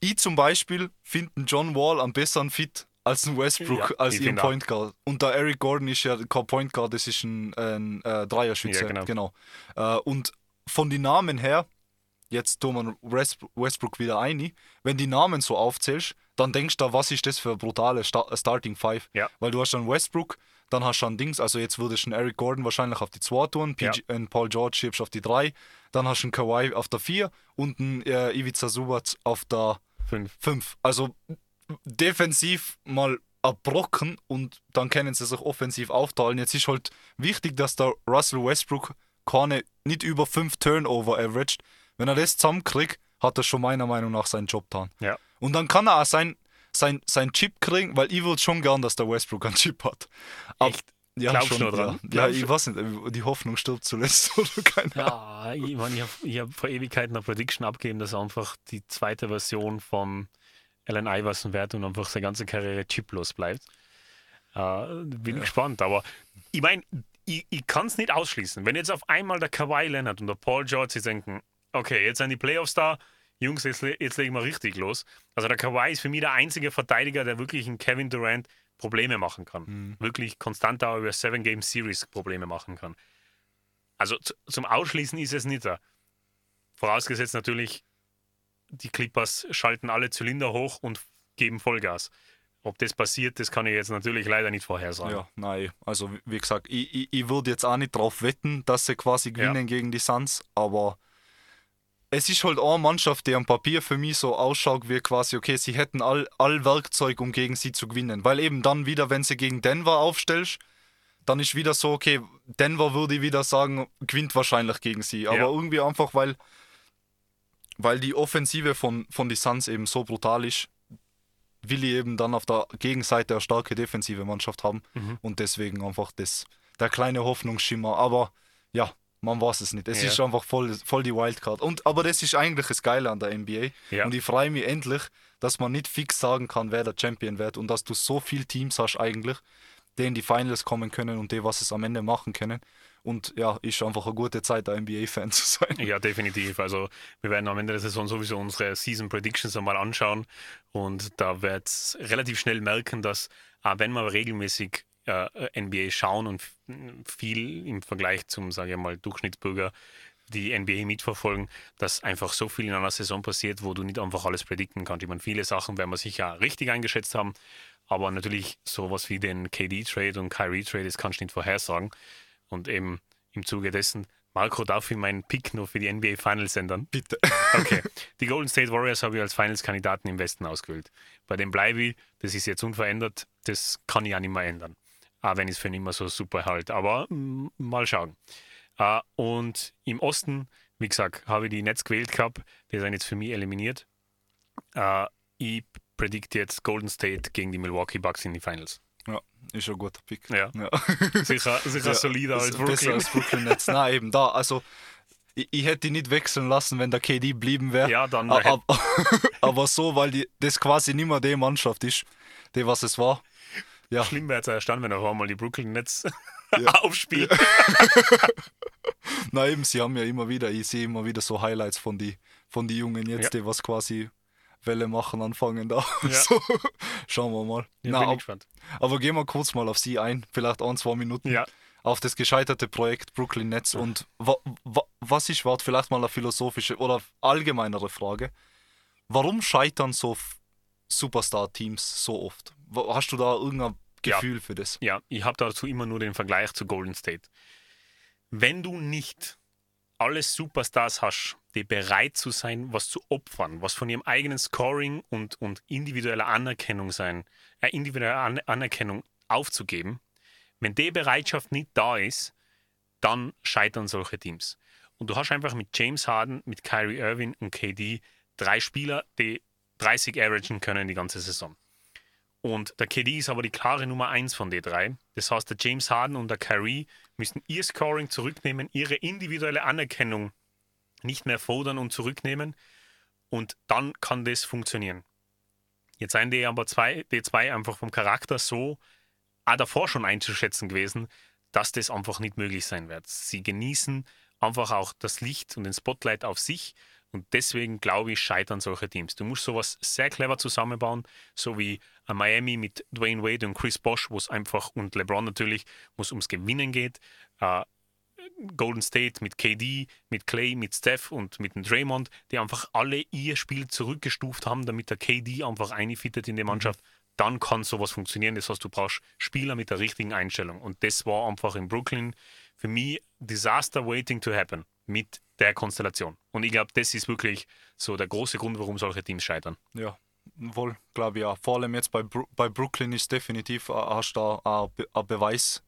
Speaker 2: ich zum Beispiel finde einen John Wall am besseren Fit als ein Westbrook,
Speaker 1: Ja,
Speaker 2: als ihren. Point Guard. Und der Eric Gordon ist ja kein Point Guard, das ist ein, ein äh, Dreierschütze.
Speaker 1: Ja, genau.
Speaker 2: Äh, und von den Namen her, jetzt tun wir West- Westbrook wieder ein, wenn die Namen so aufzählst, dann denkst du, was ist das für eine brutale Sta Starting Five?
Speaker 1: Ja.
Speaker 2: Weil du hast dann Westbrook, dann hast du dann Dings, also jetzt würdest du einen Eric Gordon wahrscheinlich auf die 2 tun, PG, einen Paul George schiebst auf die 3, dann hast du einen Kawhi auf der 4 und einen äh, Ivica Subac auf der
Speaker 1: Fünf.
Speaker 2: 5. Also defensiv mal abbrocken und dann können sie sich offensiv aufteilen. Jetzt ist halt wichtig, dass der Russell Westbrook keine, nicht über 5 Turnover averaged. Wenn er das zusammenkriegt, hat er schon meiner Meinung nach seinen Job getan.
Speaker 1: Ja.
Speaker 2: Und dann kann er auch sein, sein, sein Chip kriegen, weil ich würde schon gern, dass der Westbrook einen Chip hat. Ab-
Speaker 1: Echt?
Speaker 2: Ja,
Speaker 1: Glaubst
Speaker 2: schon,
Speaker 1: dran?
Speaker 2: Ja, ja ich weiß nicht, die Hoffnung stirbt zuletzt oder keine Ahnung.
Speaker 1: Ja, ich, mein, ich habe hab vor Ewigkeiten eine Prediction abgegeben, dass er einfach die zweite Version von Allen Iverson wird und einfach seine ganze Karriere chiplos bleibt. Äh, bin gespannt, aber ich meine, ich, ich kann es nicht ausschließen. Wenn jetzt auf einmal der Kawhi Leonard und der Paul George sich denken, okay, jetzt sind die Playoffs da, Jungs, jetzt, jetzt legen wir richtig los. Also der Kawhi ist für mich der einzige Verteidiger, der wirklich in Kevin Durant Probleme machen kann. Wirklich konstant da über Seven Game Series Probleme machen kann. Also zu, zum Ausschließen ist es nicht da. Vorausgesetzt natürlich, die Clippers schalten alle Zylinder hoch und geben Vollgas. Ob das passiert, das kann ich jetzt natürlich leider nicht vorhersagen.
Speaker 2: Ja, nein. Also wie- gesagt, ich, ich, ich würde jetzt auch nicht drauf wetten, dass sie quasi gewinnen gegen die Suns, aber es ist halt eine Mannschaft, die am Papier für mich so ausschaut wie quasi, okay, sie hätten all, all Werkzeug, um gegen sie zu gewinnen. Weil eben dann wieder, wenn sie gegen Denver aufstellst, dann ist wieder so, okay, Denver würde ich wieder sagen, gewinnt wahrscheinlich gegen sie. Aber
Speaker 1: Ja.
Speaker 2: irgendwie einfach, weil, weil die Offensive von, von die Suns eben so brutal ist, will ich eben dann auf der Gegenseite eine starke defensive Mannschaft haben
Speaker 1: Mhm.
Speaker 2: und deswegen einfach das, der kleine Hoffnungsschimmer. Aber ja, man weiß es nicht. Es
Speaker 1: Ja.
Speaker 2: ist einfach voll, voll die Wildcard. Und, aber das ist eigentlich das Geile an der NBA.
Speaker 1: Ja.
Speaker 2: Und ich freue mich endlich, dass man nicht fix sagen kann, wer der Champion wird und dass du so viele Teams hast eigentlich, die in die Finals kommen können und die, was es am Ende machen können. Und ja, ist einfach eine gute Zeit, ein NBA-Fan zu sein.
Speaker 1: Ja, definitiv. Also wir werden am Ende der Saison sowieso unsere Season Predictions einmal anschauen und da wird es relativ schnell merken, dass auch wenn wir regelmäßig äh, NBA schauen und viel im Vergleich zum, sage ich mal, Durchschnittsbürger die NBA mitverfolgen, dass einfach so viel in einer Saison passiert, wo du nicht einfach alles predikten kannst. Ich meine, viele Sachen werden wir sicher richtig eingeschätzt haben, aber natürlich sowas wie den KD-Trade und Kyrie-Trade, das kannst du nicht vorhersagen. Und eben im Zuge dessen, Marco, darf ich meinen Pick nur für die NBA Finals ändern?
Speaker 2: Bitte.
Speaker 1: Okay. Die Golden State Warriors habe ich als Finals-Kandidaten im Westen ausgewählt. Bei dem bleibe ich, das ist jetzt unverändert, das kann ich ja nicht mehr ändern. Auch wenn ich es für nicht mehr so super halte. Aber mal schauen. Äh, und im Osten, wie gesagt, habe ich die Nets gewählt gehabt. Die sind jetzt für mich eliminiert. Äh, ich predikte jetzt Golden State gegen die Milwaukee Bucks in die Finals.
Speaker 2: Ja, ist ein guter Pick.
Speaker 1: Ja.
Speaker 2: ja.
Speaker 1: Sicher, sicher
Speaker 2: Ja,
Speaker 1: solider als Brooklyn.
Speaker 2: Besser als Brooklyn Nets. Nein, eben da. Also, ich, ich hätte ihn nicht wechseln lassen, wenn der KD blieben wäre.
Speaker 1: Ja, dann
Speaker 2: A-
Speaker 1: hätte-
Speaker 2: ab- Aber so, weil die, das quasi nicht mehr die Mannschaft ist, die was es war. Ja,
Speaker 1: Schlimm wäre es dann, wenn auf einmal die Brooklyn Nets
Speaker 2: Ja.
Speaker 1: aufspielen.
Speaker 2: na eben, sie haben ja immer wieder, ich sehe immer wieder so Highlights von die, von die Jungen jetzt,
Speaker 1: Ja.
Speaker 2: die was quasi Welle machen anfangen da.
Speaker 1: Ja.
Speaker 2: So, schauen wir mal.
Speaker 1: Ja,
Speaker 2: na,
Speaker 1: bin ich
Speaker 2: ab,
Speaker 1: gespannt.
Speaker 2: aber gehen wir kurz mal auf sie ein, vielleicht ein, zwei Minuten.
Speaker 1: Ja.
Speaker 2: auf das gescheiterte Projekt Brooklyn Nets und wa, wa, was ist wart vielleicht mal eine philosophische oder allgemeinere Frage. Warum scheitern so Superstar-Teams so oft? Hast du da irgendein
Speaker 1: Ja.
Speaker 2: Gefühl für das?
Speaker 1: Ja, ich habe dazu immer nur den Vergleich zu Golden State. Wenn du nicht alle Superstars hast, die bereit zu sein, was zu opfern, was von ihrem eigenen Scoring und, und individueller Anerkennung sein, äh, individuelle An Anerkennung aufzugeben, wenn die Bereitschaft nicht da ist, dann scheitern solche Teams. Und du hast einfach mit James Harden, mit Kyrie Irving und KD drei Spieler, die 30 averagen können die ganze Saison. Und der KD ist aber die klare Nummer 1 von den drei. Das heißt, der James Harden und der Kyrie müssen ihr Scoring zurücknehmen, ihre individuelle Anerkennung nicht mehr fordern und zurücknehmen. Und dann kann das funktionieren. Jetzt seien die aber zwei, die zwei einfach vom Charakter so auch davor schon einzuschätzen gewesen, dass das einfach nicht möglich sein wird. Sie genießen einfach auch das Licht und den Spotlight auf sich und deswegen glaube ich, scheitern solche Teams. Du musst sowas sehr clever zusammenbauen, so wie Miami mit Dwayne Wade und Chris Bosch, wo es einfach und LeBron natürlich, wo es ums Gewinnen geht. Uh, Golden State mit KD, mit Clay, mit Steph und mit dem Draymond, die einfach alle ihr Spiel zurückgestuft haben, damit der KD einfach einfittet in die Mannschaft. Mhm. Dann kann sowas funktionieren. Das heißt, du brauchst Spieler mit der richtigen Einstellung. Und das war einfach in Brooklyn für mich Disaster waiting to happen mit der Konstellation. Und ich glaube, das ist wirklich so der große Grund, warum solche Teams scheitern.
Speaker 2: Ja, wohl, glaube ich ja. Vor allem jetzt bei, Bru bei Brooklyn ist definitiv, äh, hast da ein Beweis,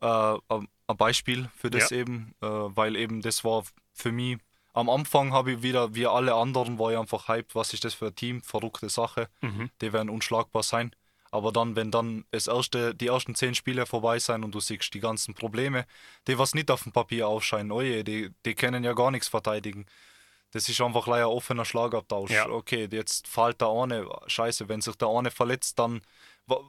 Speaker 2: äh, ein Beispiel für das ja. eben, äh, weil eben das war für mich, am Anfang habe ich wieder, wie alle anderen, war ich einfach hype, was ist das für ein Team, verrückte Sache, mhm. die werden unschlagbar sein. Aber dann, wenn dann das erste, die ersten zehn Spiele vorbei sind und du siehst die ganzen Probleme, die was nicht auf dem Papier aufscheinen, oje, die, die können ja gar nichts verteidigen. Das ist einfach leider offener Schlagabtausch. Ja. Okay, jetzt fällt der eine, scheiße, wenn sich der eine verletzt, dann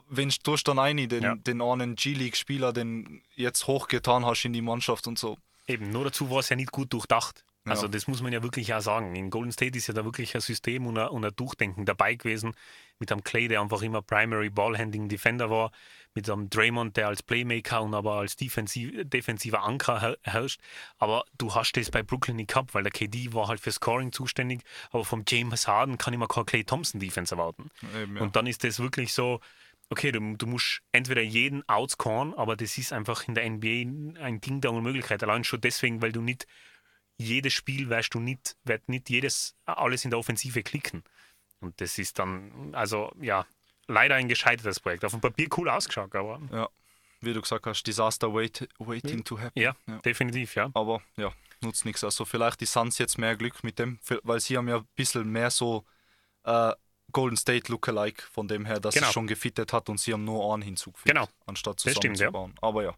Speaker 2: wenn du dann einen, den, ja. den einen G-League-Spieler, den jetzt hochgetan hast in die Mannschaft und so.
Speaker 1: Eben, nur dazu war es ja nicht gut durchdacht. Also ja. das muss man ja wirklich auch sagen. In Golden State ist ja da wirklich ein System und ein, und ein Durchdenken dabei gewesen. Mit einem Clay, der einfach immer Primary Ballhandling Defender war. Mit einem Draymond, der als Playmaker und aber als defensiv, defensiver Anker herrscht. Aber du hast das bei Brooklyn nicht gehabt, weil der KD war halt für Scoring zuständig. Aber vom James Harden kann ich mir kein Clay Thompson Defense erwarten. Eben, ja. Und dann ist das wirklich so, okay, du, du musst entweder jeden outscoren, aber das ist einfach in der NBA ein Ding der Unmöglichkeit. Allein schon deswegen, weil du nicht jedes Spiel weißt du nicht, wird nicht jedes alles in der Offensive klicken. Und das ist dann, also ja, leider ein gescheitertes Projekt. Auf dem Papier cool ausgeschaut, aber.
Speaker 2: Ja, wie du gesagt hast, Disaster wait, waiting to happen.
Speaker 1: Ja, ja, definitiv, ja.
Speaker 2: Aber ja, nutzt nichts. Also vielleicht die Suns jetzt mehr Glück mit dem, weil sie haben ja ein bisschen mehr so äh, Golden State Lookalike von dem her, dass genau. es schon gefittet hat und sie haben nur einen hinzugefügt,
Speaker 1: genau.
Speaker 2: anstatt zusammenzubauen. Ja. Aber ja.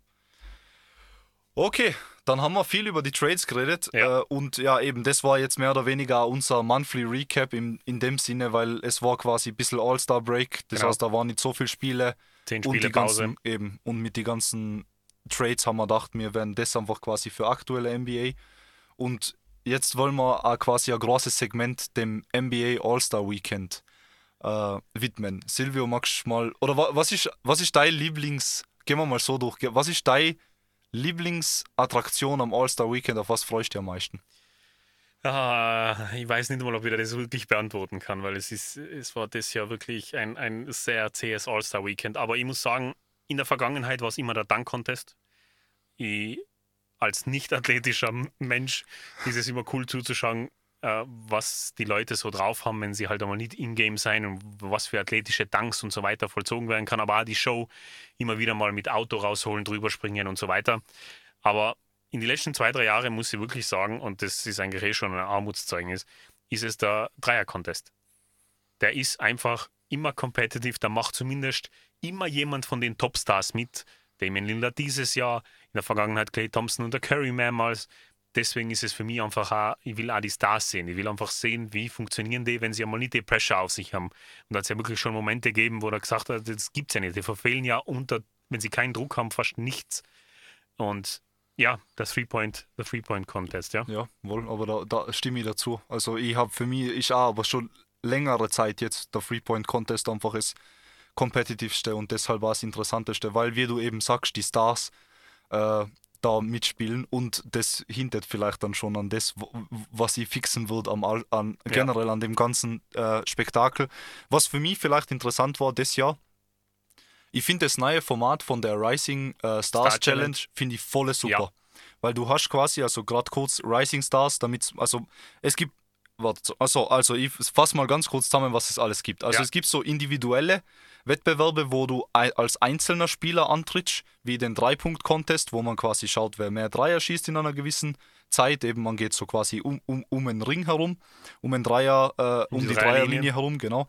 Speaker 2: Okay, dann haben wir viel über die Trades geredet ja. Äh, und ja, eben das war jetzt mehr oder weniger unser Monthly Recap in, in dem Sinne, weil es war quasi ein bisschen All-Star Break, das genau. heißt, da waren nicht so viele Spiele.
Speaker 1: Zehn Spiele
Speaker 2: und die Pause. Ganzen, eben, und mit den ganzen Trades haben wir gedacht, wir werden das einfach quasi für aktuelle NBA und jetzt wollen wir auch quasi ein großes Segment dem NBA All-Star Weekend äh, widmen. Silvio, magst du mal, oder was ist, was ist dein Lieblings, gehen wir mal so durch, was ist dein Lieblingsattraktion am All-Star Weekend, auf was freust du am meisten?
Speaker 1: Ah, ich weiß nicht mal, ob ich das wirklich beantworten kann, weil es ist, es war das ja wirklich ein, ein sehr zähes All-Star Weekend. Aber ich muss sagen, in der Vergangenheit war es immer der Dunk-Contest. als nicht athletischer Mensch ist es immer cool zuzuschauen, äh, was die Leute so drauf haben, wenn sie halt einmal nicht in-game sein und was für athletische Danks und so weiter vollzogen werden kann. Aber auch die Show immer wieder mal mit Auto rausholen, drüber springen und so weiter. Aber in die letzten zwei, drei Jahre muss ich wirklich sagen, und das ist eigentlich eh schon ein Armutszeugnis, ist es der Dreier-Contest. Der ist einfach immer competitive, da macht zumindest immer jemand von den Topstars mit. Damien Lillard dieses Jahr, in der Vergangenheit Clay Thompson und der Curry mehrmals, deswegen ist es für mich einfach auch, ich will auch die Stars sehen. Ich will einfach sehen, wie funktionieren die, wenn sie einmal nicht die Pressure auf sich haben. Und da hat es ja wirklich schon Momente gegeben, wo er gesagt hat, das gibt es ja nicht. Die verfehlen ja unter, wenn sie keinen Druck haben, fast nichts. Und ja, das Three-Point, der Three-Point-Contest, ja.
Speaker 2: Ja, wohl, aber da, da stimme ich dazu. Also ich habe für mich, ich auch, aber schon längere Zeit jetzt der Three-Point-Contest einfach das kompetitivste und deshalb war es interessanteste, weil wie du eben sagst, die Stars äh, da mitspielen und das hindert vielleicht dann schon an das, was ich fixen würde am, an, generell ja. an dem ganzen äh, Spektakel. Was für mich vielleicht interessant war das Jahr, ich finde das neue Format von der Rising äh, Stars Star Challenge, finde ich voll super. Ja. Weil du hast quasi, also gerade kurz Rising Stars, damit, also es gibt also, also ich fasse mal ganz kurz zusammen, was es alles gibt. Also ja. es gibt so individuelle Wettbewerbe, wo du als einzelner Spieler antrittst, wie den Drei-Punkt-Contest, wo man quasi schaut, wer mehr Dreier schießt in einer gewissen Zeit. Eben man geht so quasi um, um, um einen Ring herum, um, einen Dreier, äh, um die, die Dreierlinie herum, genau.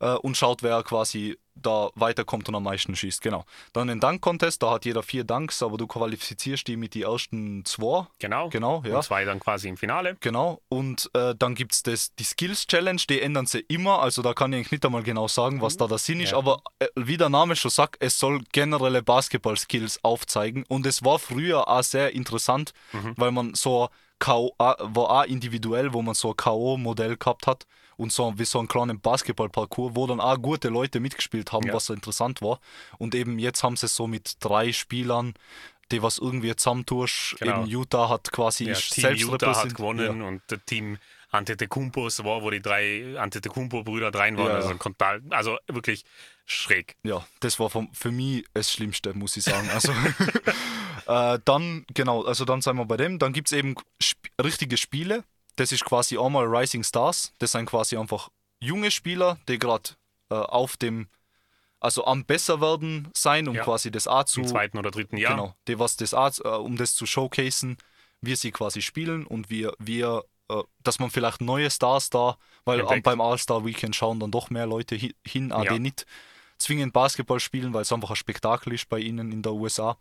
Speaker 2: Äh, und schaut, wer quasi da weiterkommt und am meisten schießt. Genau. Dann den Dunk-Contest, da hat jeder vier Dunks, aber du qualifizierst die mit den ersten zwei.
Speaker 1: Genau.
Speaker 2: Genau, ja.
Speaker 1: Und zwei dann quasi im Finale.
Speaker 2: Genau, und äh, dann gibt es die Skills Challenge, die ändern sie immer. Also da kann ich eigentlich nicht einmal genau sagen, was da der Sinn ist,
Speaker 1: Ja.
Speaker 2: aber äh, wie der Name schon sagt, es soll generelle Basketball-Skills aufzeigen. Und es war früher auch sehr interessant, weil man so K.O. war auch individuell, wo man so ein K.O.-Modell gehabt hat und so wie so einen kleinen Basketball-Parcours, wo dann auch gute Leute mitgespielt haben,
Speaker 1: Ja.
Speaker 2: was interessant war. Und eben jetzt haben sie es so mit drei Spielern, die was irgendwie zusammentust.
Speaker 1: Genau.
Speaker 2: Eben Utah hat quasi
Speaker 1: Ja,
Speaker 2: ist
Speaker 1: Team Utah hat gewonnen
Speaker 2: Ja.
Speaker 1: und das Team Antetokounmpos war, wo die drei Antetokounmpo-Brüder rein waren.
Speaker 2: Ja,
Speaker 1: also, total, also wirklich schräg.
Speaker 2: ja, das war vom, für mich das Schlimmste, muss ich sagen. Also, äh, dann, genau, also dann sind wir bei dem. Dann gibt es eben sp richtige Spiele. Das ist quasi einmal Rising Stars. Das sind quasi einfach junge Spieler, die gerade äh, auf dem, also am besser werden sein, um
Speaker 1: Ja.
Speaker 2: quasi das auch zu,
Speaker 1: Im zweiten oder dritten Jahr.
Speaker 2: genau, die was das auch, äh, um das zu showcasen, wie sie quasi spielen und wir, wir äh, dass man vielleicht neue Stars da, weil am, beim All-Star Weekend schauen dann doch mehr Leute hi- hin, auch
Speaker 1: Ja.
Speaker 2: die nicht zwingend Basketball spielen, weil es einfach ein Spektakel ist bei ihnen in der USA.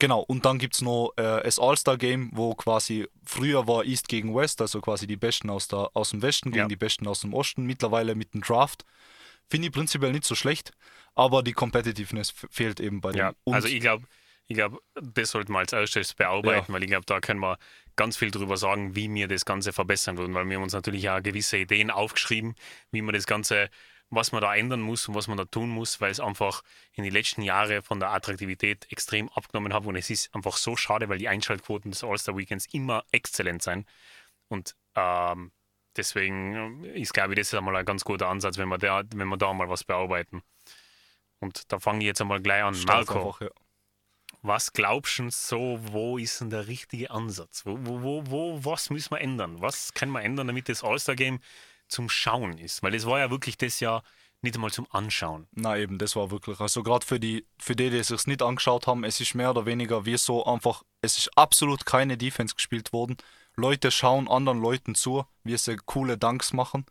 Speaker 2: Genau, und dann gibt es noch äh, das All-Star-Game, wo quasi früher war East gegen West, also quasi die Besten aus, der, aus dem Westen gegen
Speaker 1: Ja.
Speaker 2: die Besten aus dem Osten, mittlerweile mit dem Draft. Finde ich prinzipiell nicht so schlecht, aber die Competitiveness fehlt eben bei dem.
Speaker 1: Ja,
Speaker 2: Und-
Speaker 1: also ich glaube, ich glaub, das sollten wir als erstes bearbeiten, weil ich glaube, da können wir ganz viel drüber sagen, wie wir das Ganze verbessern würden, weil wir haben uns natürlich auch gewisse Ideen aufgeschrieben, wie man das Ganze, was man da ändern muss und was man da tun muss, weil es einfach in den letzten Jahren von der Attraktivität extrem abgenommen hat und es ist einfach so schade, weil die Einschaltquoten des All-Star-Weekends immer exzellent sein und ähm, deswegen ist, glaube ich, das ist einmal ein ganz guter Ansatz, wenn wir da, wenn wir da mal was bearbeiten. Und da fange ich jetzt einmal gleich an.
Speaker 2: Start
Speaker 1: Marco,
Speaker 2: einfach, ja.
Speaker 1: was glaubst du so, wo ist denn der richtige Ansatz? Wo, wo, wo, wo, was müssen wir ändern? Was können wir ändern, damit das All-Star-Game zum Schauen ist? Weil es war ja wirklich das Jahr nicht einmal zum Anschauen.
Speaker 2: Na eben, das war wirklich. Also gerade für die, für die, die es sich nicht angeschaut haben, es ist mehr oder weniger wie so einfach, es ist absolut keine Defense gespielt worden. Leute schauen anderen Leuten zu, wie sie coole Dunks machen.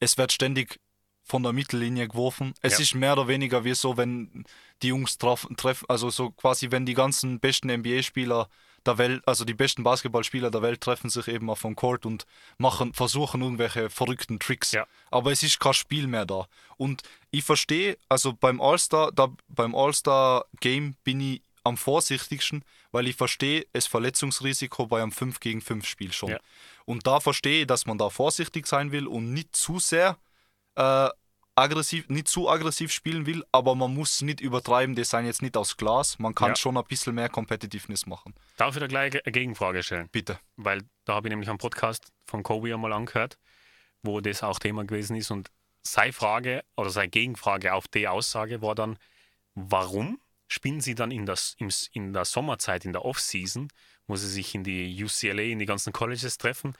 Speaker 2: Es wird ständig von der Mittellinie geworfen. Es
Speaker 1: Ja.
Speaker 2: ist mehr oder weniger wie so, wenn die Jungs treffen, treffen also so quasi, wenn die ganzen besten NBA-Spieler der Welt, also die besten Basketballspieler der Welt treffen sich eben auf dem Court und machen, versuchen irgendwelche verrückten Tricks.
Speaker 1: Ja.
Speaker 2: Aber es ist kein Spiel mehr da. Und ich verstehe, also beim All-Star, da, beim All-Star-Game bin ich am vorsichtigsten, weil ich verstehe das Verletzungsrisiko bei einem 5 gegen 5 Spiel schon.
Speaker 1: Ja.
Speaker 2: Und da verstehe ich, dass man da vorsichtig sein will und nicht zu sehr äh, aggressiv, nicht zu aggressiv spielen will, aber man muss nicht übertreiben, das sind jetzt nicht aus Glas. Man kann
Speaker 1: Ja.
Speaker 2: schon ein bisschen mehr Competitiveness machen.
Speaker 1: Darf ich da gleich eine Gegenfrage stellen?
Speaker 2: Bitte.
Speaker 1: Weil da habe ich nämlich einen Podcast von Kobe einmal angehört, wo das auch Thema gewesen ist. Und seine Frage oder seine Gegenfrage auf die Aussage war dann, warum spielen sie dann in, das, im, in der Sommerzeit, in der Off-Season, wo sie sich in die UCLA, in die ganzen Colleges treffen,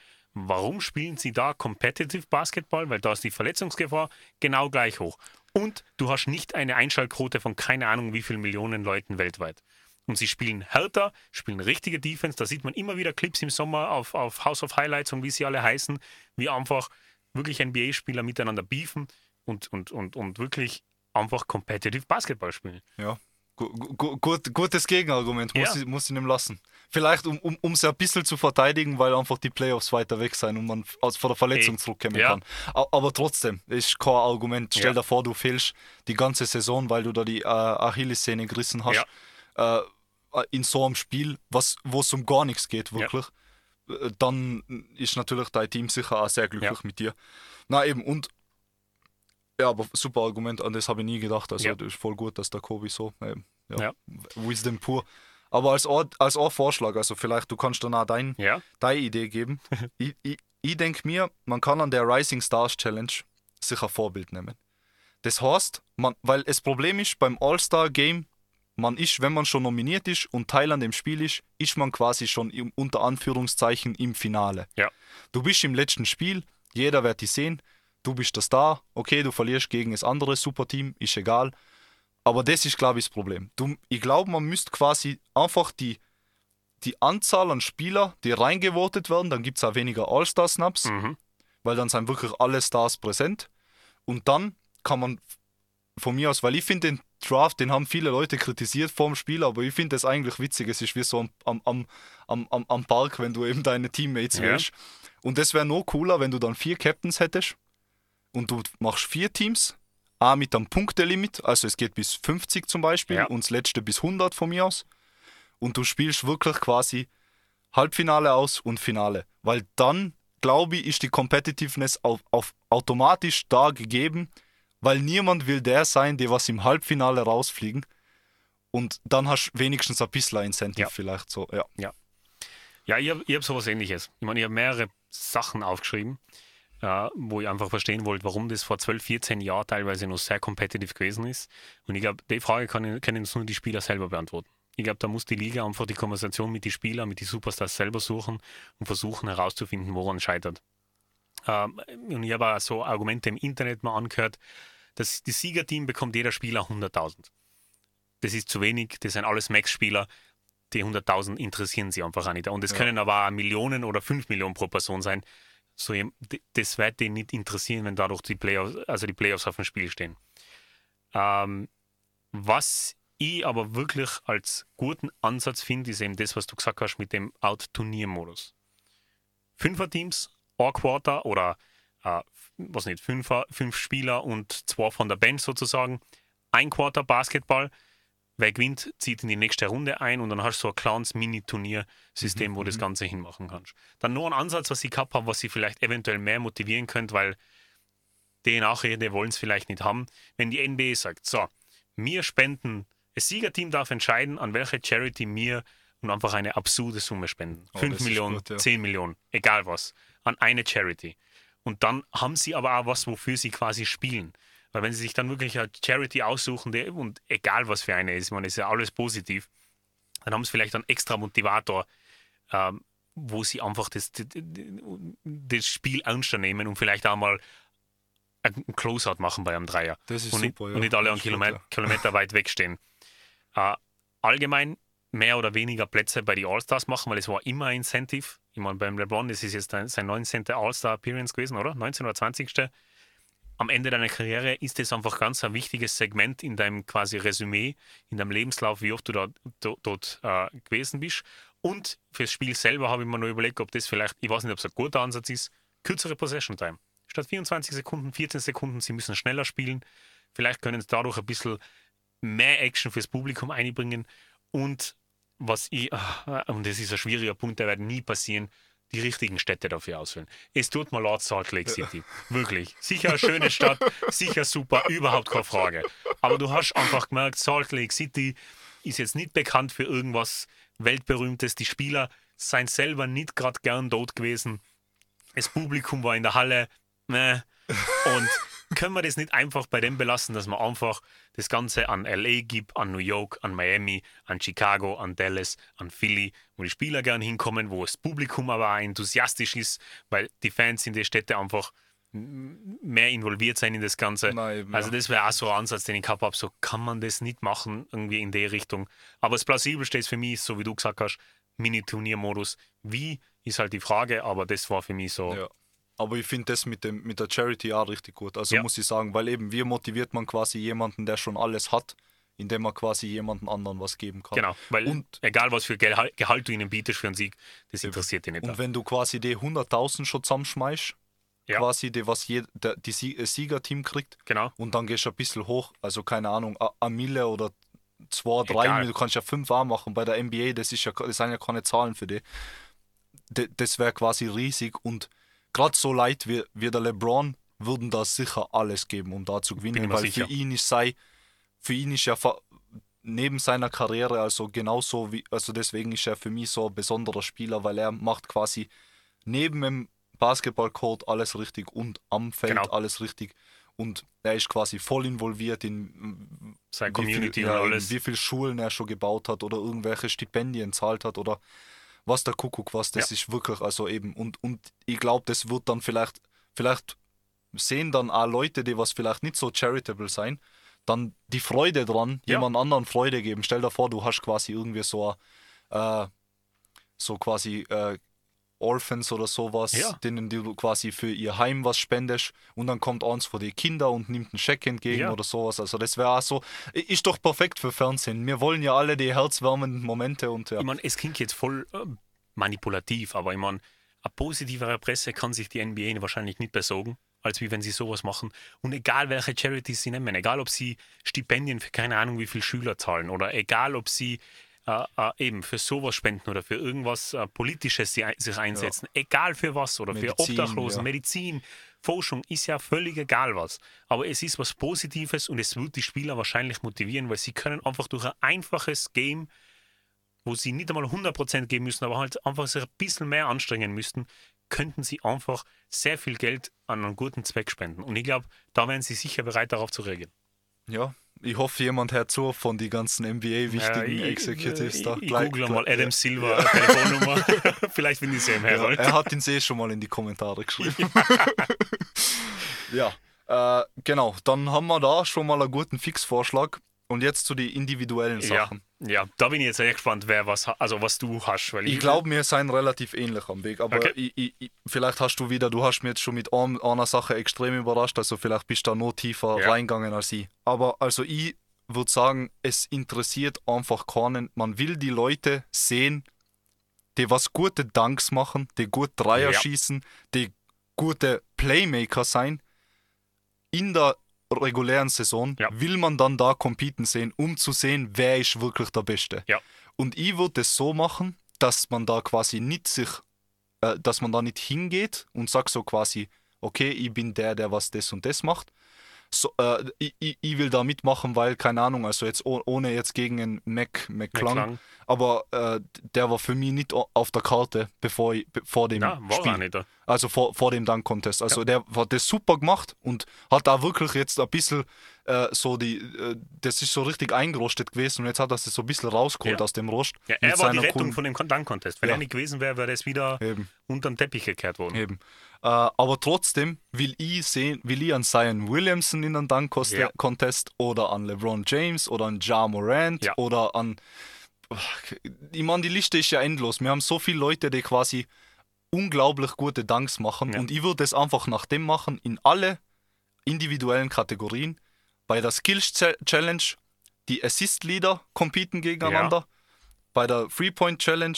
Speaker 1: warum spielen sie da Competitive Basketball? Weil da ist die Verletzungsgefahr genau gleich hoch. Und du hast nicht eine Einschaltquote von keine Ahnung wie vielen Millionen Leuten weltweit. Und sie spielen härter, spielen richtige Defense. Da sieht man immer wieder Clips im Sommer auf, auf House of Highlights und wie sie alle heißen, wie einfach wirklich NBA-Spieler miteinander beefen und, und, und, und wirklich einfach competitive Basketball spielen.
Speaker 2: Ja. Gu gu gut, gutes Gegenargument, muss,
Speaker 1: Ja.
Speaker 2: ich, muss ich ihm lassen. Vielleicht, um, um, um sie ein bisschen zu verteidigen, weil einfach die Playoffs weiter weg sein und man aus, vor der Verletzung
Speaker 1: Ey,
Speaker 2: zurückkommen
Speaker 1: ja.
Speaker 2: kann. Aber trotzdem, ist kein Argument. Stell
Speaker 1: Ja.
Speaker 2: dir vor, du fehlst die ganze Saison, weil du da die äh, Achillessehne gerissen hast. Äh, in so einem Spiel, wo es um gar nichts geht, wirklich. Äh, Dann ist natürlich dein Team sicher auch sehr glücklich mit dir. Na eben, und ja, aber super Argument, an das habe ich nie gedacht. Also
Speaker 1: Ja.
Speaker 2: das ist voll gut, dass der Kobe so, ähm, ja,
Speaker 1: Ja.
Speaker 2: Wisdom pur. Aber als Ort, als auch Vorschlag, also vielleicht du kannst dann auch dein,
Speaker 1: Ja,
Speaker 2: deine Idee geben. ich ich, ich denke mir, man kann an der Rising Stars Challenge sich ein Vorbild nehmen. Das heißt, man, weil das Problem ist beim All-Star Game, man ist, wenn man schon nominiert ist und Teil an dem Spiel ist, ist man quasi schon im, unter Anführungszeichen im Finale.
Speaker 1: ja,
Speaker 2: Du bist im letzten Spiel, jeder wird dich sehen, du bist der Star, okay, du verlierst gegen das andere Superteam, ist egal. Aber das ist, glaube ich, das Problem. Du, ich glaube, man müsste quasi einfach die, die Anzahl an Spieler, die reingevotet werden, dann gibt es auch weniger All-Star-Snaps,
Speaker 1: mhm.
Speaker 2: weil dann sind wirklich alle Stars präsent. Und dann kann man von mir aus, weil ich finde den Draft, den haben viele Leute kritisiert vor dem Spiel, aber ich finde es eigentlich witzig. Es ist wie so am, am, am, am, am Park, wenn du eben deine Teammates
Speaker 1: Ja.
Speaker 2: wählst. Und das wäre noch cooler, wenn du dann vier Captains hättest und du machst vier Teams. A mit einem Punktelimit, also es geht bis 50 zum Beispiel
Speaker 1: Ja.
Speaker 2: und das letzte bis 100 von mir aus. Und du spielst wirklich quasi Halbfinale aus und Finale. Weil dann, glaube ich, ist die Competitiveness auf, auf automatisch da gegeben, weil niemand will der sein, der was im Halbfinale rausfliegen. Und dann hast du wenigstens ein bisschen Incentive
Speaker 1: Ja.
Speaker 2: vielleicht so, ja.
Speaker 1: Ja, ich habe hab sowas ähnliches. Ich meine, ich habe mehrere Sachen aufgeschrieben, äh, wo ich einfach verstehen wollte, warum das vor 12, 14 Jahren teilweise noch sehr competitive gewesen ist. Und ich glaube, die Frage kann, können uns nur die Spieler selber beantworten. Ich glaube, da muss die Liga einfach die Konversation mit den Spielern, mit den Superstars selber suchen und versuchen herauszufinden, woran scheitert. Ähm, und ich habe auch so Argumente im Internet mal angehört, dass das Siegerteam bekommt jeder Spieler 100.000. Das ist zu wenig, das sind alles Max-Spieler, die 100.000 interessieren sie einfach auch nicht. Und es
Speaker 2: Ja.
Speaker 1: können aber auch Millionen oder 5 Millionen pro Person sein. So, das wird den nicht interessieren, wenn dadurch die Playoffs, also die Playoffs auf dem Spiel stehen. Ähm, was ich aber wirklich als guten Ansatz finde, ist eben das, was du gesagt hast mit dem Out-Turnier-Modus. Fünfer-Teams, ein Quarter oder äh, was nicht, Fünfer, fünf Spieler und zwei von der Bench sozusagen. Ein Quarter Basketball. Wer gewinnt, zieht in die nächste Runde ein und dann hast du so ein kleines Mini-Turniersystem, wo du das Ganze hinmachen kannst. Dann noch ein Ansatz, was ich gehabt habe, was sie vielleicht eventuell mehr motivieren könnte, weil die Nachrede wollen es vielleicht nicht haben. Wenn die NBA sagt, so, wir spenden, das Siegerteam darf entscheiden, an welche Charity wir und einfach eine absurde Summe spenden.
Speaker 2: Oh,
Speaker 1: 5
Speaker 2: das ist
Speaker 1: Millionen,
Speaker 2: gut, ja.
Speaker 1: 10 Millionen, egal was, an eine Charity. Und dann haben sie aber auch was, wofür sie quasi spielen. Weil wenn sie sich dann wirklich eine Charity aussuchen, die, und egal was für eine ist, man ist ja alles positiv, dann haben sie vielleicht einen extra Motivator, ähm, wo sie einfach das, das, Spiel ernster nehmen und vielleicht auch mal ein Closeout machen bei einem Dreier.
Speaker 2: Das ist
Speaker 1: und, nicht,
Speaker 2: super, ja.
Speaker 1: und nicht alle einen Kilometer. Kilometer weit wegstehen. Äh, allgemein mehr oder weniger Plätze bei den All-Stars machen, weil es war immer ein Incentive. Ich meine, beim LeBron, das ist jetzt ein- sein 19. All-Star-Appearance gewesen, oder? 19 oder 20. Am Ende deiner Karriere ist das einfach ganz ein wichtiges Segment in deinem quasi Resümee, in deinem Lebenslauf, wie oft du da, do, dort äh, gewesen bist. Und fürs Spiel selber habe ich mir noch überlegt, ob das vielleicht, ich weiß nicht, ob es ein guter Ansatz ist, kürzere Possession Time. Statt 24 Sekunden, 14 Sekunden, sie müssen schneller spielen. Vielleicht können sie dadurch ein bisschen mehr Action fürs Publikum einbringen. Und was ich, ah, und das ist ein schwieriger Punkt, der wird nie passieren, die richtigen Städte dafür auswählen. Es tut mir leid, Salt Lake City. Wirklich. Sicher eine schöne Stadt, sicher super, überhaupt keine Frage. Aber du hast einfach gemerkt, Salt Lake City ist jetzt nicht bekannt für irgendwas Weltberühmtes. Die Spieler seien selber nicht gerade gern dort gewesen. Das Publikum war in der Halle. Ne. Und können wir das nicht einfach bei dem belassen, dass man einfach das Ganze an LA gibt, an New York, an Miami, an Chicago, an Dallas, an Philly, wo die Spieler gern hinkommen, wo das Publikum aber auch enthusiastisch ist, weil die Fans in den Städten einfach mehr involviert sein in das Ganze.
Speaker 2: Nein,
Speaker 1: also das wäre auch so ein Ansatz, den ich gehabt habe, so kann man das nicht machen, irgendwie in der Richtung. Aber das Plausibelste ist für mich, so wie du gesagt hast, Mini-Turniermodus. Wie ist halt die Frage, aber das war für mich so.
Speaker 2: Ja. Aber ich finde das mit, dem, mit der Charity auch richtig gut. Also
Speaker 1: Ja.
Speaker 2: muss ich sagen, weil eben wie motiviert man quasi jemanden, der schon alles hat, indem man quasi jemanden anderen was geben kann.
Speaker 1: Genau, weil
Speaker 2: Und-
Speaker 1: egal was für Gehalt, Gehalt du ihnen bietest für einen Sieg, das interessiert dich nicht.
Speaker 2: Und wenn du quasi die 100.000 schon zusammenschmeißt,
Speaker 1: Ja.
Speaker 2: quasi die, was je, der, die das Siegerteam kriegt,
Speaker 1: genau,
Speaker 2: und dann gehst du ein bisschen hoch, also keine Ahnung, eine Mille oder zwei, drei
Speaker 1: Egal.
Speaker 2: Mille, du kannst ja fünf A machen. Bei der NBA, das, ist ja, das sind ja keine Zahlen für die. D das wäre quasi riesig und gerade so Leute wie, wie der LeBron würden da sicher alles geben, um da zu gewinnen, weil
Speaker 1: sicher.
Speaker 2: für ihn ist sei, für ihn ist ja neben seiner Karriere also genauso wie, also deswegen ist er für mich so ein besonderer Spieler, weil er macht quasi neben dem Basketballcourt alles richtig und am Feld
Speaker 1: Genau.
Speaker 2: alles richtig und er ist quasi voll involviert in
Speaker 1: seine
Speaker 2: wie
Speaker 1: Community
Speaker 2: viel,
Speaker 1: und
Speaker 2: ja, in
Speaker 1: alles.
Speaker 2: wie viele Schulen er schon gebaut hat oder irgendwelche Stipendien zahlt hat oder was der Kuckuck was, das
Speaker 1: Ja.
Speaker 2: ist wirklich, also eben, und, und ich glaube, das wird dann vielleicht, vielleicht sehen dann auch Leute, die was vielleicht nicht so charitable sein, dann die Freude dran,
Speaker 1: Ja.
Speaker 2: jemand anderen Freude geben. Stell dir vor, du hast quasi irgendwie so, äh, so quasi äh, Orphans oder sowas,
Speaker 1: Ja.
Speaker 2: denen du quasi für ihr Heim was spendest und dann kommt eins von den Kindern und nimmt einen Scheck entgegen
Speaker 1: Ja.
Speaker 2: oder sowas. Also das wäre auch so, ist doch perfekt für Fernsehen. Wir wollen ja alle die herzwärmenden Momente und ja.
Speaker 1: Ich meine, es klingt jetzt voll äh, manipulativ, aber ich meine, eine positivere Presse kann sich die NBA wahrscheinlich nicht besorgen, als wie wenn sie sowas machen. Und egal welche Charities sie nehmen, egal ob sie Stipendien für keine Ahnung wie viele Schüler zahlen oder egal ob sie äh, äh, eben für sowas spenden oder für irgendwas äh, Politisches sie, sich einsetzen, egal für was oder
Speaker 2: Medizin,
Speaker 1: für Obdachlosen,
Speaker 2: ja.
Speaker 1: Medizin, Forschung, ist ja völlig egal was. Aber es ist was Positives und es wird die Spieler wahrscheinlich motivieren, weil sie können einfach durch ein einfaches Game wo sie nicht einmal 100% geben müssen, aber halt einfach sich ein bisschen mehr anstrengen müssten, könnten sie einfach sehr viel Geld an einen guten Zweck spenden. Und ich glaube, da wären sie sicher bereit, darauf zu reagieren.
Speaker 2: Ja. Ich hoffe, jemand hört zu von den ganzen NBA-wichtigen
Speaker 1: Äh,
Speaker 2: Executives
Speaker 1: ich,
Speaker 2: da.
Speaker 1: Ich, ich
Speaker 2: Gleich-
Speaker 1: google mal Adam Silver Telefonnummer. Vielleicht finde ich sie im
Speaker 2: Ja, er hat ihn eh schon mal in die Kommentare geschrieben. ja, äh, genau. Dann haben wir da schon mal einen guten Fixvorschlag. Und jetzt zu den individuellen
Speaker 1: Ja,
Speaker 2: Sachen.
Speaker 1: ja, da bin ich jetzt sehr gespannt, wer was, also was du hast. Weil
Speaker 2: Ich glaube, wir sind relativ ähnlich am Weg. Aber
Speaker 1: Okay.
Speaker 2: ich, ich, ich, vielleicht hast du wieder, du hast mich jetzt schon mit ein- einer Sache extrem überrascht. Also vielleicht bist du da noch tiefer
Speaker 1: Ja.
Speaker 2: reingegangen als ich. Aber also ich würde sagen, es interessiert einfach keinen. Man will die Leute sehen, die was gute Dunks machen, die gut Dreier
Speaker 1: Ja.
Speaker 2: schießen, die gute Playmaker sein. In der regulären Saison
Speaker 1: Ja.
Speaker 2: will man dann da competen sehen, um zu sehen, wer ist wirklich der Beste.
Speaker 1: Ja.
Speaker 2: Und ich würde es so machen, dass man da quasi nicht sich, äh, dass man da nicht hingeht und sagt so quasi, okay, ich bin der, der was das und das macht. So, äh, ich, will da mitmachen, weil, keine Ahnung, also jetzt oh, ohne jetzt gegen einen Mac, McClung,
Speaker 1: McClung.
Speaker 2: aber äh, der war für mich nicht auf der Karte, bevor ich, vor dem
Speaker 1: Ja,
Speaker 2: Spiel.
Speaker 1: nicht. da.
Speaker 2: Also vor, vor dem Dunk-Contest. Also der hat das super gemacht und hat da wirklich jetzt ein bisschen äh, so die, äh, das ist so richtig eingerostet gewesen und jetzt hat er es so ein bisschen rausgeholt
Speaker 1: Ja.
Speaker 2: aus dem Rost.
Speaker 1: Ja, er war die Rettung
Speaker 2: coolen-
Speaker 1: von dem Dunk-Contest. Wenn
Speaker 2: Ja.
Speaker 1: er nicht gewesen wäre, wäre das wieder
Speaker 2: Eben.
Speaker 1: unter den Teppich gekehrt worden.
Speaker 2: Eben. Äh, aber trotzdem will ich sehen, will ich an Zion Williamson in einem
Speaker 1: Ja.
Speaker 2: Dunk-Contest oder an LeBron James oder an Ja Morant oder an. Ich meine, die Liste ist ja endlos. Wir haben so viele Leute, die quasi unglaublich gute Dunks machen
Speaker 1: Ja.
Speaker 2: und ich würde es einfach nach dem machen in alle individuellen Kategorien. Bei der Skills Challenge die Assist Leader competen gegeneinander. Bei der Three Point Challenge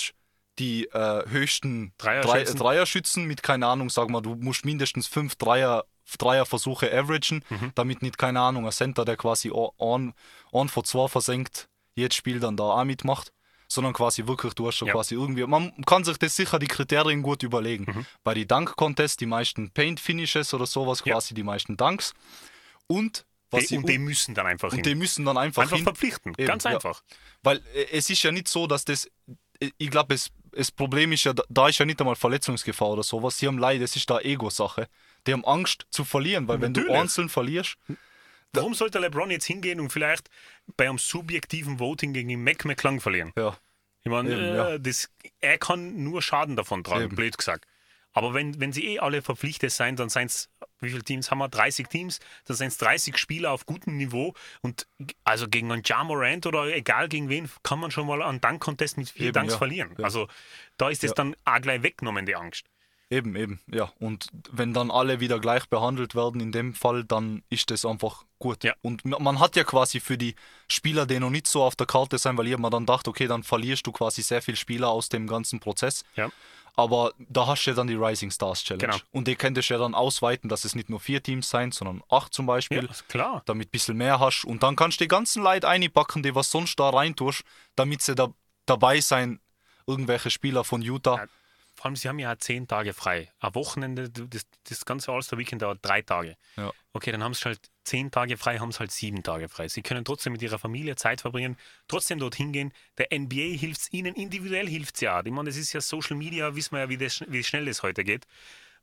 Speaker 2: die äh, höchsten Drei,
Speaker 1: Dreierschützen.
Speaker 2: Dreierschützen mit, keine Ahnung, sag mal, du musst mindestens fünf Dreier, Dreierversuche averagen,
Speaker 1: Mhm.
Speaker 2: damit nicht, keine Ahnung, ein Center, der quasi on, on vor zwei versenkt, jedes Spiel dann da auch mitmacht, sondern quasi wirklich, du hast schon
Speaker 1: Ja.
Speaker 2: quasi irgendwie, man kann sich das sicher die Kriterien gut überlegen.
Speaker 1: Mhm.
Speaker 2: Bei den Dunk-Contests die meisten Paint-Finishes oder sowas,
Speaker 1: Ja.
Speaker 2: quasi die meisten Dunks. Und was
Speaker 1: Die,
Speaker 2: sie
Speaker 1: und die müssen dann einfach
Speaker 2: und
Speaker 1: hin.
Speaker 2: die müssen dann einfach,
Speaker 1: einfach
Speaker 2: hin,
Speaker 1: verpflichten.
Speaker 2: Eben,
Speaker 1: Ganz
Speaker 2: ja.
Speaker 1: einfach.
Speaker 2: weil äh, es ist ja nicht so, dass das. äh, Ich glaube, das, das Problem ist ja, da- ist ja nicht einmal Verletzungsgefahr oder sowas. Sie haben Leid, das ist da Ego-Sache. Die haben Angst zu verlieren, weil wenn du
Speaker 1: Natürlich.
Speaker 2: einzeln verlierst,
Speaker 1: Warum sollte LeBron jetzt hingehen und vielleicht bei einem subjektiven Voting gegen Mac McClung verlieren?
Speaker 2: ja,
Speaker 1: Ich meine, äh,
Speaker 2: ja.
Speaker 1: das, er kann nur Schaden davon tragen,
Speaker 2: Eben.
Speaker 1: blöd gesagt. Aber wenn, wenn sie eh alle verpflichtet sein, dann seien es, wie viele Teams haben wir? 30 Teams, dann seien es 30 Spieler auf gutem Niveau. Und also gegen einen Ja Morant oder egal gegen wen, kann man schon mal einen Dunk-Contest mit vier
Speaker 2: Eben,
Speaker 1: Dunks
Speaker 2: ja.
Speaker 1: verlieren.
Speaker 2: Ja.
Speaker 1: Also da ist es
Speaker 2: Ja.
Speaker 1: dann auch gleich weggenommen, die Angst.
Speaker 2: eben, eben, ja. Und wenn dann alle wieder gleich behandelt werden in dem Fall, dann ist das einfach gut.
Speaker 1: Ja.
Speaker 2: Und ma- man hat ja quasi für die Spieler, die noch nicht so auf der Karte sind, weil ich hab mir dann gedacht, okay, dann verlierst du quasi sehr viele Spieler aus dem ganzen Prozess.
Speaker 1: Ja.
Speaker 2: Aber da hast du ja dann die Rising Stars Challenge.
Speaker 1: Genau.
Speaker 2: Und die könntest du ja dann ausweiten, dass es nicht nur vier Teams sein, sondern acht zum Beispiel.
Speaker 1: Ja, klar.
Speaker 2: damit ein bisschen mehr hast. Und dann kannst du die ganzen Leute einpacken, die was sonst da rein tust, damit sie da dabei sein, irgendwelche Spieler von Utah.
Speaker 1: Ja. Vor allem, sie haben ja zehn Tage frei. Ein Wochenende, das, das ganze All-Star-Weekend dauert drei Tage.
Speaker 2: Ja.
Speaker 1: Okay, dann haben sie halt zehn Tage frei, haben sie halt sieben Tage frei. Sie können trotzdem mit ihrer Familie Zeit verbringen, trotzdem dorthin gehen. Der NBA hilft es ihnen, individuell hilft es ja. Ich meine, das ist ja Social Media, wissen wir ja, wie, das, wie schnell das heute geht.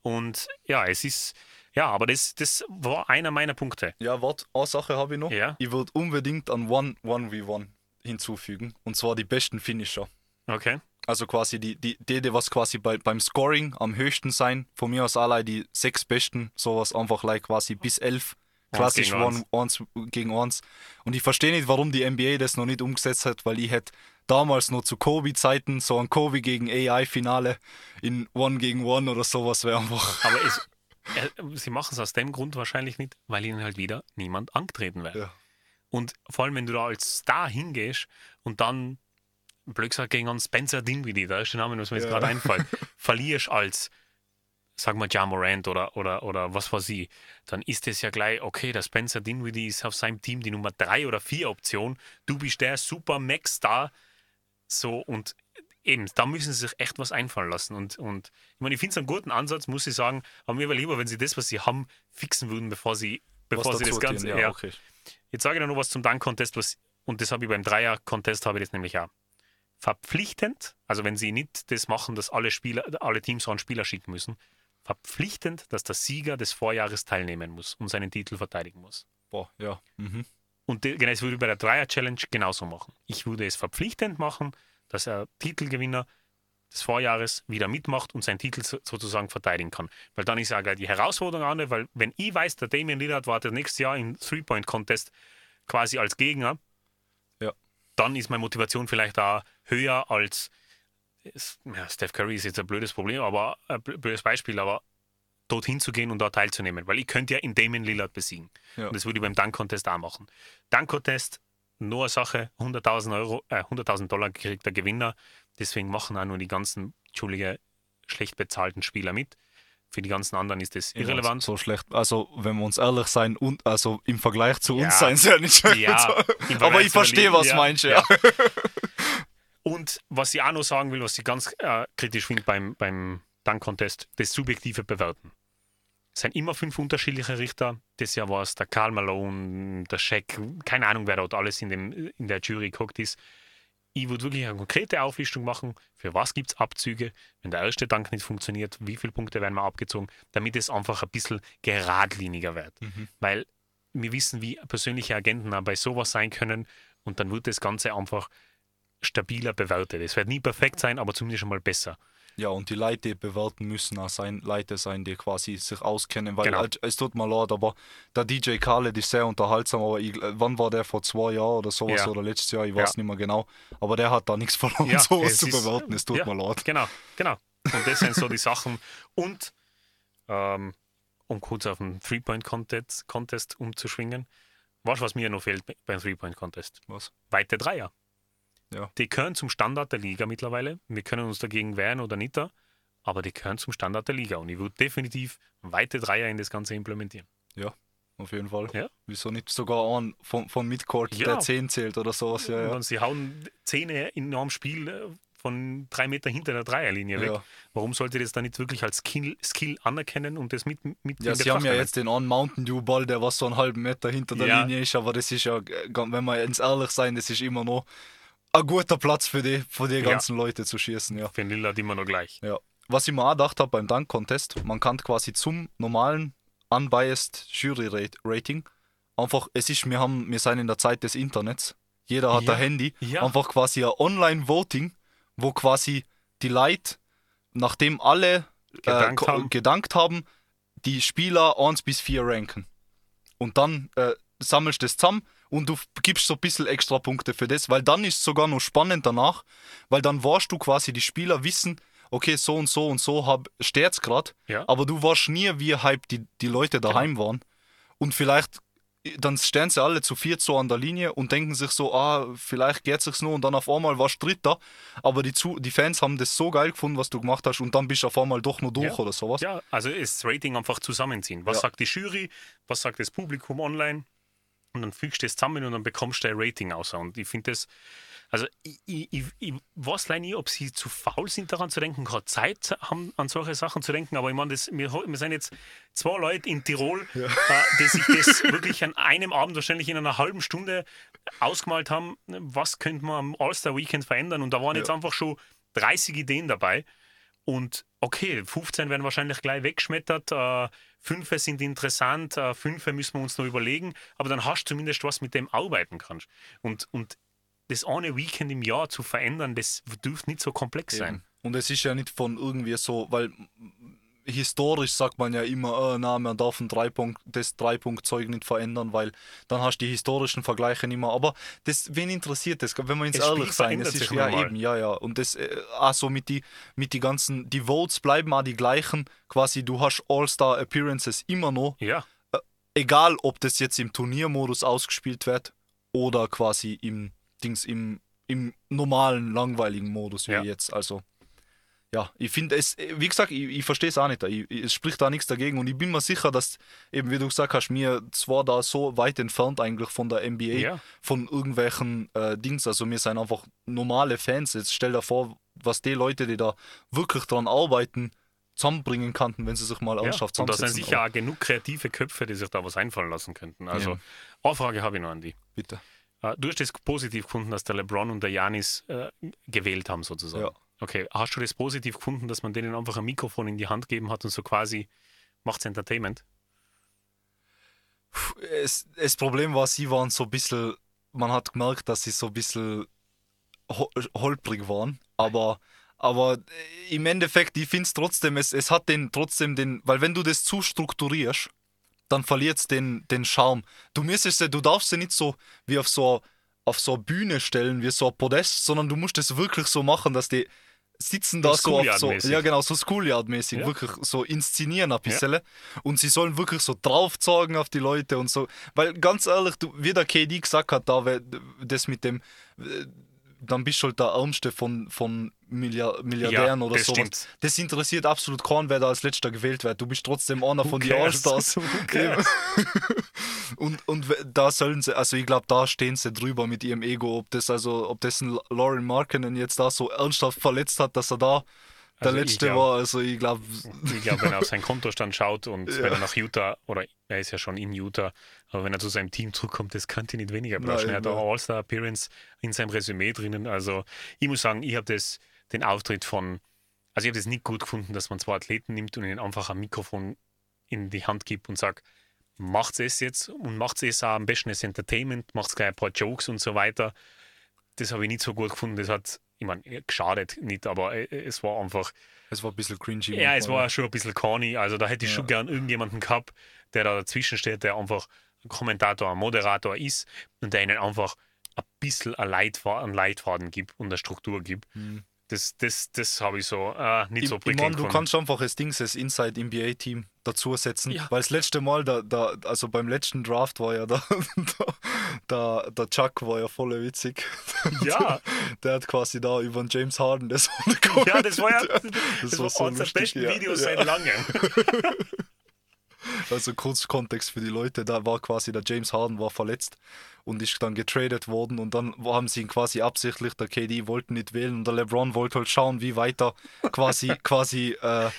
Speaker 1: Und ja, es ist, ja, aber das, das war einer meiner Punkte.
Speaker 2: Ja, warte, eine Sache habe ich noch.
Speaker 1: Ja.
Speaker 2: Ich würde unbedingt an One, One v One hinzufügen. Und zwar die besten Finisher.
Speaker 1: Okay.
Speaker 2: Also quasi die, die, die, die was quasi bei, beim Scoring am höchsten sein. Von mir aus allein die sechs besten, sowas einfach like quasi bis elf klassisch
Speaker 1: gegen
Speaker 2: One, eins gegen eins. Und ich verstehe nicht, warum die NBA das noch nicht umgesetzt hat, weil ich hätte damals noch zu Kobe-Zeiten so ein Kobe gegen AI-Finale in One gegen One oder sowas wäre einfach.
Speaker 1: Aber es, äh, sie machen es aus dem Grund wahrscheinlich nicht, weil ihnen halt wieder niemand angetreten wäre.
Speaker 2: Ja.
Speaker 1: Und vor allem, wenn du da als Star hingehst und dann, blöd gesagt, gegen einen Spencer Dinwiddie, da ist der Name, was mir jetzt
Speaker 2: Ja.
Speaker 1: gerade einfällt, verlierst als, sagen wir, Ja Morant oder, oder, oder was weiß ich, dann ist es ja gleich, okay, der Spencer Dinwiddie ist auf seinem Team die Nummer 3 oder 4 Option, du bist der super Max-Star, so und eben, da müssen sie sich echt was einfallen lassen. Und, und ich meine, ich finde es einen guten Ansatz, muss ich sagen, aber mir wäre lieber, wenn sie das, was sie haben, fixen würden, bevor sie, bevor
Speaker 2: Was
Speaker 1: sie das Ganze.
Speaker 2: tun,
Speaker 1: ja.
Speaker 2: okay.
Speaker 1: Jetzt sage ich noch was zum Dunk-Contest, was, und das habe ich beim Dreier-Contest, habe ich das nämlich auch. Verpflichtend, also wenn sie nicht das machen, dass alle Spieler, alle Teams so einen Spieler schicken müssen, verpflichtend, dass der Sieger des Vorjahres teilnehmen muss und seinen Titel verteidigen muss.
Speaker 2: Boah, ja. Mhm.
Speaker 1: Und genau, das würde ich bei der Dreier-Challenge genauso machen. Ich würde es verpflichtend machen, dass er Titelgewinner des Vorjahres wieder mitmacht und seinen Titel so- sozusagen verteidigen kann. Weil dann ist ja gleich die Herausforderung an, weil wenn ich weiß, der Damian Lillard wartet nächstes Jahr im Three-Point-Contest quasi als Gegner,
Speaker 2: Ja.
Speaker 1: dann ist meine Motivation vielleicht da höher als ja, Steph Curry ist jetzt ein blödes Problem, aber ein bl- blödes Beispiel, aber dorthin zu gehen und da teilzunehmen, weil ich könnte ja in Damon Lillard besiegen.
Speaker 2: Ja.
Speaker 1: Und das würde ich beim Dunk-Contest auch machen. Dunk-Contest, nur eine Sache, 100.000 Euro, äh, 100.000 Dollar kriegt der Gewinner. Deswegen machen auch nur die ganzen, entschuldige, schlecht bezahlten Spieler mit. Für die ganzen anderen ist das irrelevant.
Speaker 2: So schlecht. Also, wenn wir uns ehrlich sein, und, also im Vergleich zu
Speaker 1: Ja.
Speaker 2: uns sein, sie ja nicht schlecht.
Speaker 1: Ja,
Speaker 2: Aber ich verstehe, was
Speaker 1: ja,
Speaker 2: meinst du, ja.
Speaker 1: Und was ich auch noch sagen will, was ich ganz äh, kritisch finde beim, beim Dunk-Contest, das subjektive Bewerten. Es sind immer fünf unterschiedliche Richter. Das Jahr war es der Karl Malone, der Shaq, keine Ahnung, wer dort alles in, dem, in der Jury geguckt ist. Ich würde wirklich eine konkrete Auflistung machen, für was gibt es Abzüge, wenn der erste Dank nicht funktioniert, wie viele Punkte werden mal abgezogen, damit es einfach ein bisschen geradliniger wird. Weil wir wissen, wie persönliche Agenten auch bei sowas sein können und dann wird das Ganze einfach stabiler bewertet. Es wird nie perfekt sein, aber zumindest schon mal besser.
Speaker 2: Ja, und die Leute, die bewerten müssen auch sein, Leute sein, die quasi sich auskennen, weil
Speaker 1: Genau.
Speaker 2: äh, es tut mir leid, aber der DJ Khaled ist sehr unterhaltsam, aber ich, äh, wann war der vor zwei Jahren oder sowas
Speaker 1: Ja.
Speaker 2: oder letztes Jahr, ich
Speaker 1: Ja.
Speaker 2: weiß nicht mehr genau, aber der hat da nichts verloren,
Speaker 1: Ja,
Speaker 2: sowas zu bewerten, es tut
Speaker 1: ja.
Speaker 2: mir leid.
Speaker 1: Genau, genau. Und das sind so die Sachen. Und ähm, um kurz auf den Three-Point-Contest Contest umzuschwingen, weißt du, was mir noch fehlt be- beim Three-Point-Contest?
Speaker 2: Was?
Speaker 1: Weite Dreier.
Speaker 2: Ja.
Speaker 1: Die gehören zum Standard der Liga mittlerweile. Wir können uns dagegen wehren oder nicht, da, aber die gehören zum Standard der Liga. Und ich würde definitiv weite Dreier in das Ganze implementieren.
Speaker 2: Auf jeden Fall.
Speaker 1: Ja.
Speaker 2: Wieso nicht sogar einen von, von Midcourt,
Speaker 1: Ja.
Speaker 2: der 10 zählt oder sowas, ja,
Speaker 1: Und
Speaker 2: ja.
Speaker 1: dann sie hauen Zähne in einem Spiel äh, von drei Meter hinter der Dreierlinie weg.
Speaker 2: Ja.
Speaker 1: Warum sollte das dann nicht wirklich als Skill, Skill anerkennen und das mit, mit
Speaker 2: Ja, sie haben ja jetzt den einen Mountain Dew Ball, der was so einen halben Meter hinter der
Speaker 1: Ja.
Speaker 2: Linie ist, aber das ist ja, wenn wir ins ehrlich sein, das ist immer noch ein guter Platz für die, für die
Speaker 1: Ja.
Speaker 2: ganzen Leute zu schießen, ja.
Speaker 1: Für den Lillard immer noch gleich.
Speaker 2: ja. Was ich mir auch gedacht habe beim Dunk Contest, man kann quasi zum normalen unbiased Jury Rating einfach, es ist, wir haben, wir sind in der Zeit des Internets, jeder hat
Speaker 1: Ja.
Speaker 2: ein Handy,
Speaker 1: Ja.
Speaker 2: einfach quasi ein Online-Voting, wo quasi die Leute, nachdem alle
Speaker 1: Gedankt
Speaker 2: äh,
Speaker 1: haben.
Speaker 2: gedankt haben, die Spieler 1 bis 4 ranken. Und dann äh, sammelst du das zusammen und du gibst so ein bisschen extra Punkte für das, weil dann ist es sogar noch spannend danach, weil dann warst du quasi, die Spieler wissen, okay, so und so und so hab, steht's gerade,
Speaker 1: Ja.
Speaker 2: aber du warst nie, wie hype die, die Leute daheim waren. Und vielleicht, dann stehen sie alle zu viert so an der Linie und denken sich so, ah, vielleicht geht sich's nur und dann auf einmal warst du Dritter, aber die, zu, die Fans haben das so geil gefunden, was du gemacht hast und dann bist du auf einmal doch nur durch
Speaker 1: Ja.
Speaker 2: oder sowas.
Speaker 1: Ja, also ist das Rating einfach zusammenziehen. Was
Speaker 2: Ja.
Speaker 1: sagt die Jury, was sagt das Publikum online? Und dann fügst du das zusammen und dann bekommst du ein Rating aus. Und ich finde das, also ich, ich, ich, weiß leider nie, ob sie zu faul sind, daran zu denken, gerade Zeit haben, an solche Sachen zu denken. Aber ich meine, wir, wir sind jetzt zwei Leute in Tirol, äh, die sich das wirklich an einem Abend, wahrscheinlich in einer halben Stunde ausgemalt haben, was könnte man am All-Star-Weekend verändern. Und da waren jetzt einfach schon 30 Ideen dabei. Und okay, 15 werden wahrscheinlich gleich weggeschmettert, äh, fünf sind interessant, äh, fünf müssen wir uns noch überlegen, aber dann hast du zumindest was, mit dem arbeiten kannst. Und, und das eine Weekend im Jahr zu verändern, das dürfte nicht so komplex sein.
Speaker 2: Eben. Und es ist ja nicht von irgendwie so, weil historisch sagt man ja immer, oh, na, man darf ein Dreipunkt, das Dreipunktzeug nicht verändern, weil dann hast du die historischen Vergleiche nicht mehr. Aber das, wen interessiert das? Wenn wir uns ehrlich
Speaker 1: Spiel
Speaker 2: sein, es ist ja eben, ja, ja. Und das, äh, also mit die, mit die ganzen, die Votes bleiben auch die gleichen. Quasi, du hast All-Star Appearances immer noch
Speaker 1: Ja,
Speaker 2: egal ob das jetzt im Turniermodus ausgespielt wird oder quasi im Dings im, im normalen langweiligen Modus wie
Speaker 1: Ja.
Speaker 2: jetzt. Also ja, ich finde es, wie gesagt, ich, ich verstehe es auch nicht. Ich, ich- es spricht da nichts dagegen und ich bin mir sicher, dass eben wie du gesagt hast, mir zwar da so weit entfernt eigentlich von der NBA,
Speaker 1: Ja.
Speaker 2: von irgendwelchen äh, Dings, also wir sind einfach normale Fans. Jetzt stell dir vor, was die Leute, die da wirklich dran arbeiten, zusammenbringen könnten, wenn sie sich mal
Speaker 1: ja.
Speaker 2: ernsthaft
Speaker 1: Und da sind sicher auch genug kreative Köpfe, die sich da was einfallen lassen könnten. Also, eine Frage habe ich noch an die.
Speaker 2: Bitte.
Speaker 1: Äh, Du hast es positiv gefunden, dass der LeBron und der Janis äh, gewählt haben, sozusagen.
Speaker 2: Ja.
Speaker 1: Okay, hast du das positiv gefunden, dass man denen einfach ein Mikrofon in die Hand gegeben hat und so quasi macht's Entertainment?
Speaker 2: es, das Problem war, sie waren so ein bisschen, man hat gemerkt, dass sie so ein bisschen ho holprig waren, aber, aber im Endeffekt, ich finde es trotzdem, es, hat den trotzdem den, weil wenn du das zu strukturierst, dann verliert es den, den Charme. Du müsstest, du darfst sie nicht so wie auf so, auf so eine Bühne stellen, wie so ein Podest, sondern du musst es wirklich so machen, dass die sitzen da so auf so, ja genau, so Schoolyard-mäßig,
Speaker 1: Ja.
Speaker 2: wirklich so inszenieren ein bisschen. Und sie sollen wirklich so draufzeigen auf die Leute und so. Weil ganz ehrlich, du, wie der KD gesagt hat, da das mit dem, äh, dann bist du halt der Ärmste von, von Milliard, Milliardären
Speaker 1: Ja,
Speaker 2: oder
Speaker 1: das
Speaker 2: sowas.
Speaker 1: stimmt.
Speaker 2: Das interessiert absolut keinen, wer da als letzter gewählt wird. Du bist trotzdem einer von den? Allstars. Und, und da sollen sie, also ich glaube, da stehen sie drüber mit ihrem Ego, ob das also, ob das ein Lauren Markkinen jetzt da so ernsthaft verletzt hat, dass er da
Speaker 1: Also ich
Speaker 2: Letzte
Speaker 1: glaub-
Speaker 2: war. Also ich glaube,
Speaker 1: Ich glaube, wenn er auf seinen Kontostand schaut und wenn er nach Utah, oder er ist ja schon in Utah, aber wenn er zu seinem Team zurückkommt, das kann ihn nicht weniger.
Speaker 2: Nein,
Speaker 1: Er hat
Speaker 2: nein.
Speaker 1: All-Star-Appearance in seinem Resümee drinnen. Also ich muss sagen, ich habe das, den Auftritt von, also ich habe das nicht gut gefunden, dass man zwei Athleten nimmt und ihnen einfach ein Mikrofon in die Hand gibt und sagt, macht es jetzt und macht es auch am besten als Entertainment, macht gleich ein paar Jokes und so weiter. Das habe ich nicht so gut gefunden. Das hat, ich meine, geschadet nicht, aber äh, es war einfach,
Speaker 2: es war ein bisschen cringy.
Speaker 1: ja, es war schon ein bisschen corny. Also da hätte ich schon gern irgendjemanden gehabt, der da dazwischen steht, der einfach ein Kommentator, ein Moderator ist und der ihnen einfach ein bisschen ein einen Leitfaden gibt und eine Struktur gibt. Das, das, das habe ich so äh, nicht.
Speaker 2: Ich,
Speaker 1: so
Speaker 2: ich
Speaker 1: prickelnd
Speaker 2: meine, du
Speaker 1: gefunden.
Speaker 2: kannst einfach das Ding, das Inside NBA Team dazusetzen.
Speaker 1: Ja.
Speaker 2: Weil das letzte Mal, da, da, also beim letzten Draft war ja da, da, der, der Chuck war ja voll witzig.
Speaker 1: Ja.
Speaker 2: Der hat quasi da über den James Harden das
Speaker 1: Ja, das war ja das,
Speaker 2: Das
Speaker 1: war,
Speaker 2: war so
Speaker 1: eines der besten
Speaker 2: ja.
Speaker 1: Videos
Speaker 2: Ja.
Speaker 1: seit langem.
Speaker 2: Also kurz Kontext für die Leute, da war quasi der James Harden war verletzt und ist dann getradet worden und dann haben sie ihn quasi absichtlich, der KD wollte nicht wählen und der LeBron wollte halt schauen, wie weiter quasi quasi äh,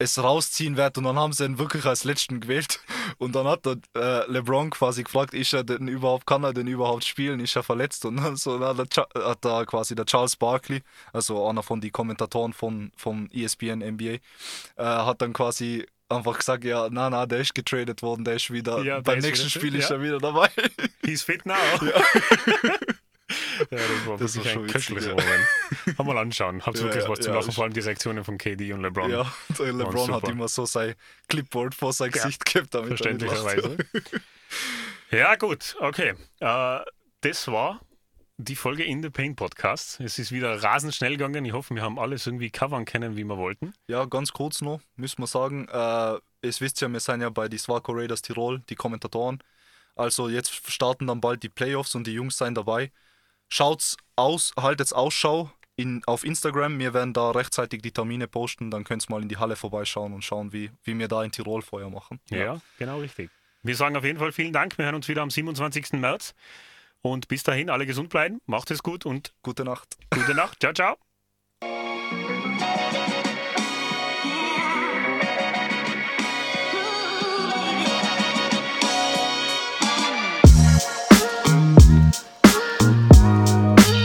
Speaker 2: es rausziehen wird und dann haben sie ihn wirklich als letzten gewählt. Und dann hat der äh, LeBron quasi gefragt, ist er denn überhaupt, kann er denn überhaupt spielen, ist er verletzt? Und dann so na, hat da quasi der Charles Barkley, also einer von den Kommentatoren von, vom E ESPN NBA, äh, hat dann quasi einfach gesagt, ja, na, na, der ist getradet worden, der ist wieder,
Speaker 1: Ja,
Speaker 2: beim nächsten
Speaker 1: wieder
Speaker 2: Spiel ist
Speaker 1: ja.
Speaker 2: er wieder dabei.
Speaker 1: He's fit now. Ja. das war
Speaker 2: Das
Speaker 1: wirklich ein
Speaker 2: witzig,
Speaker 1: köstlicher
Speaker 2: ja.
Speaker 1: Moment. Mal anschauen. Hab's
Speaker 2: Ja,
Speaker 1: wirklich
Speaker 2: ja,
Speaker 1: was zu
Speaker 2: ja,
Speaker 1: lachen,
Speaker 2: ist-
Speaker 1: vor allem die Reaktionen von KD und LeBron.
Speaker 2: Ja, der LeBron hat immer so sein Clipboard vor sein Gesicht gehabt, damit er.
Speaker 1: Verständlicherweise. ja, gut, okay. Äh, das war die Folge in the Pain Podcast. Es ist wieder rasend schnell gegangen. Ich hoffe, wir haben alles irgendwie covern können, wie wir wollten.
Speaker 2: Ja, ganz kurz noch, müssen wir sagen, äh, ihr wisst ja, wir sind ja bei die Swaco Raiders Tirol, die Kommentatoren. Also jetzt starten dann bald die Playoffs und die Jungs sind dabei. Schaut's aus, haltet's Ausschau in, auf Instagram. Wir werden da rechtzeitig die Termine posten, dann könnt ihr mal in die Halle vorbeischauen und schauen, wie, wie wir da in Tirol Feuer machen.
Speaker 1: Ja. genau richtig. Wir sagen auf jeden Fall vielen Dank. Wir hören uns wieder am 27. März. Und bis dahin, alle gesund bleiben, macht es gut und
Speaker 2: Gute Nacht.
Speaker 1: gute Nacht. Ciao, ciao.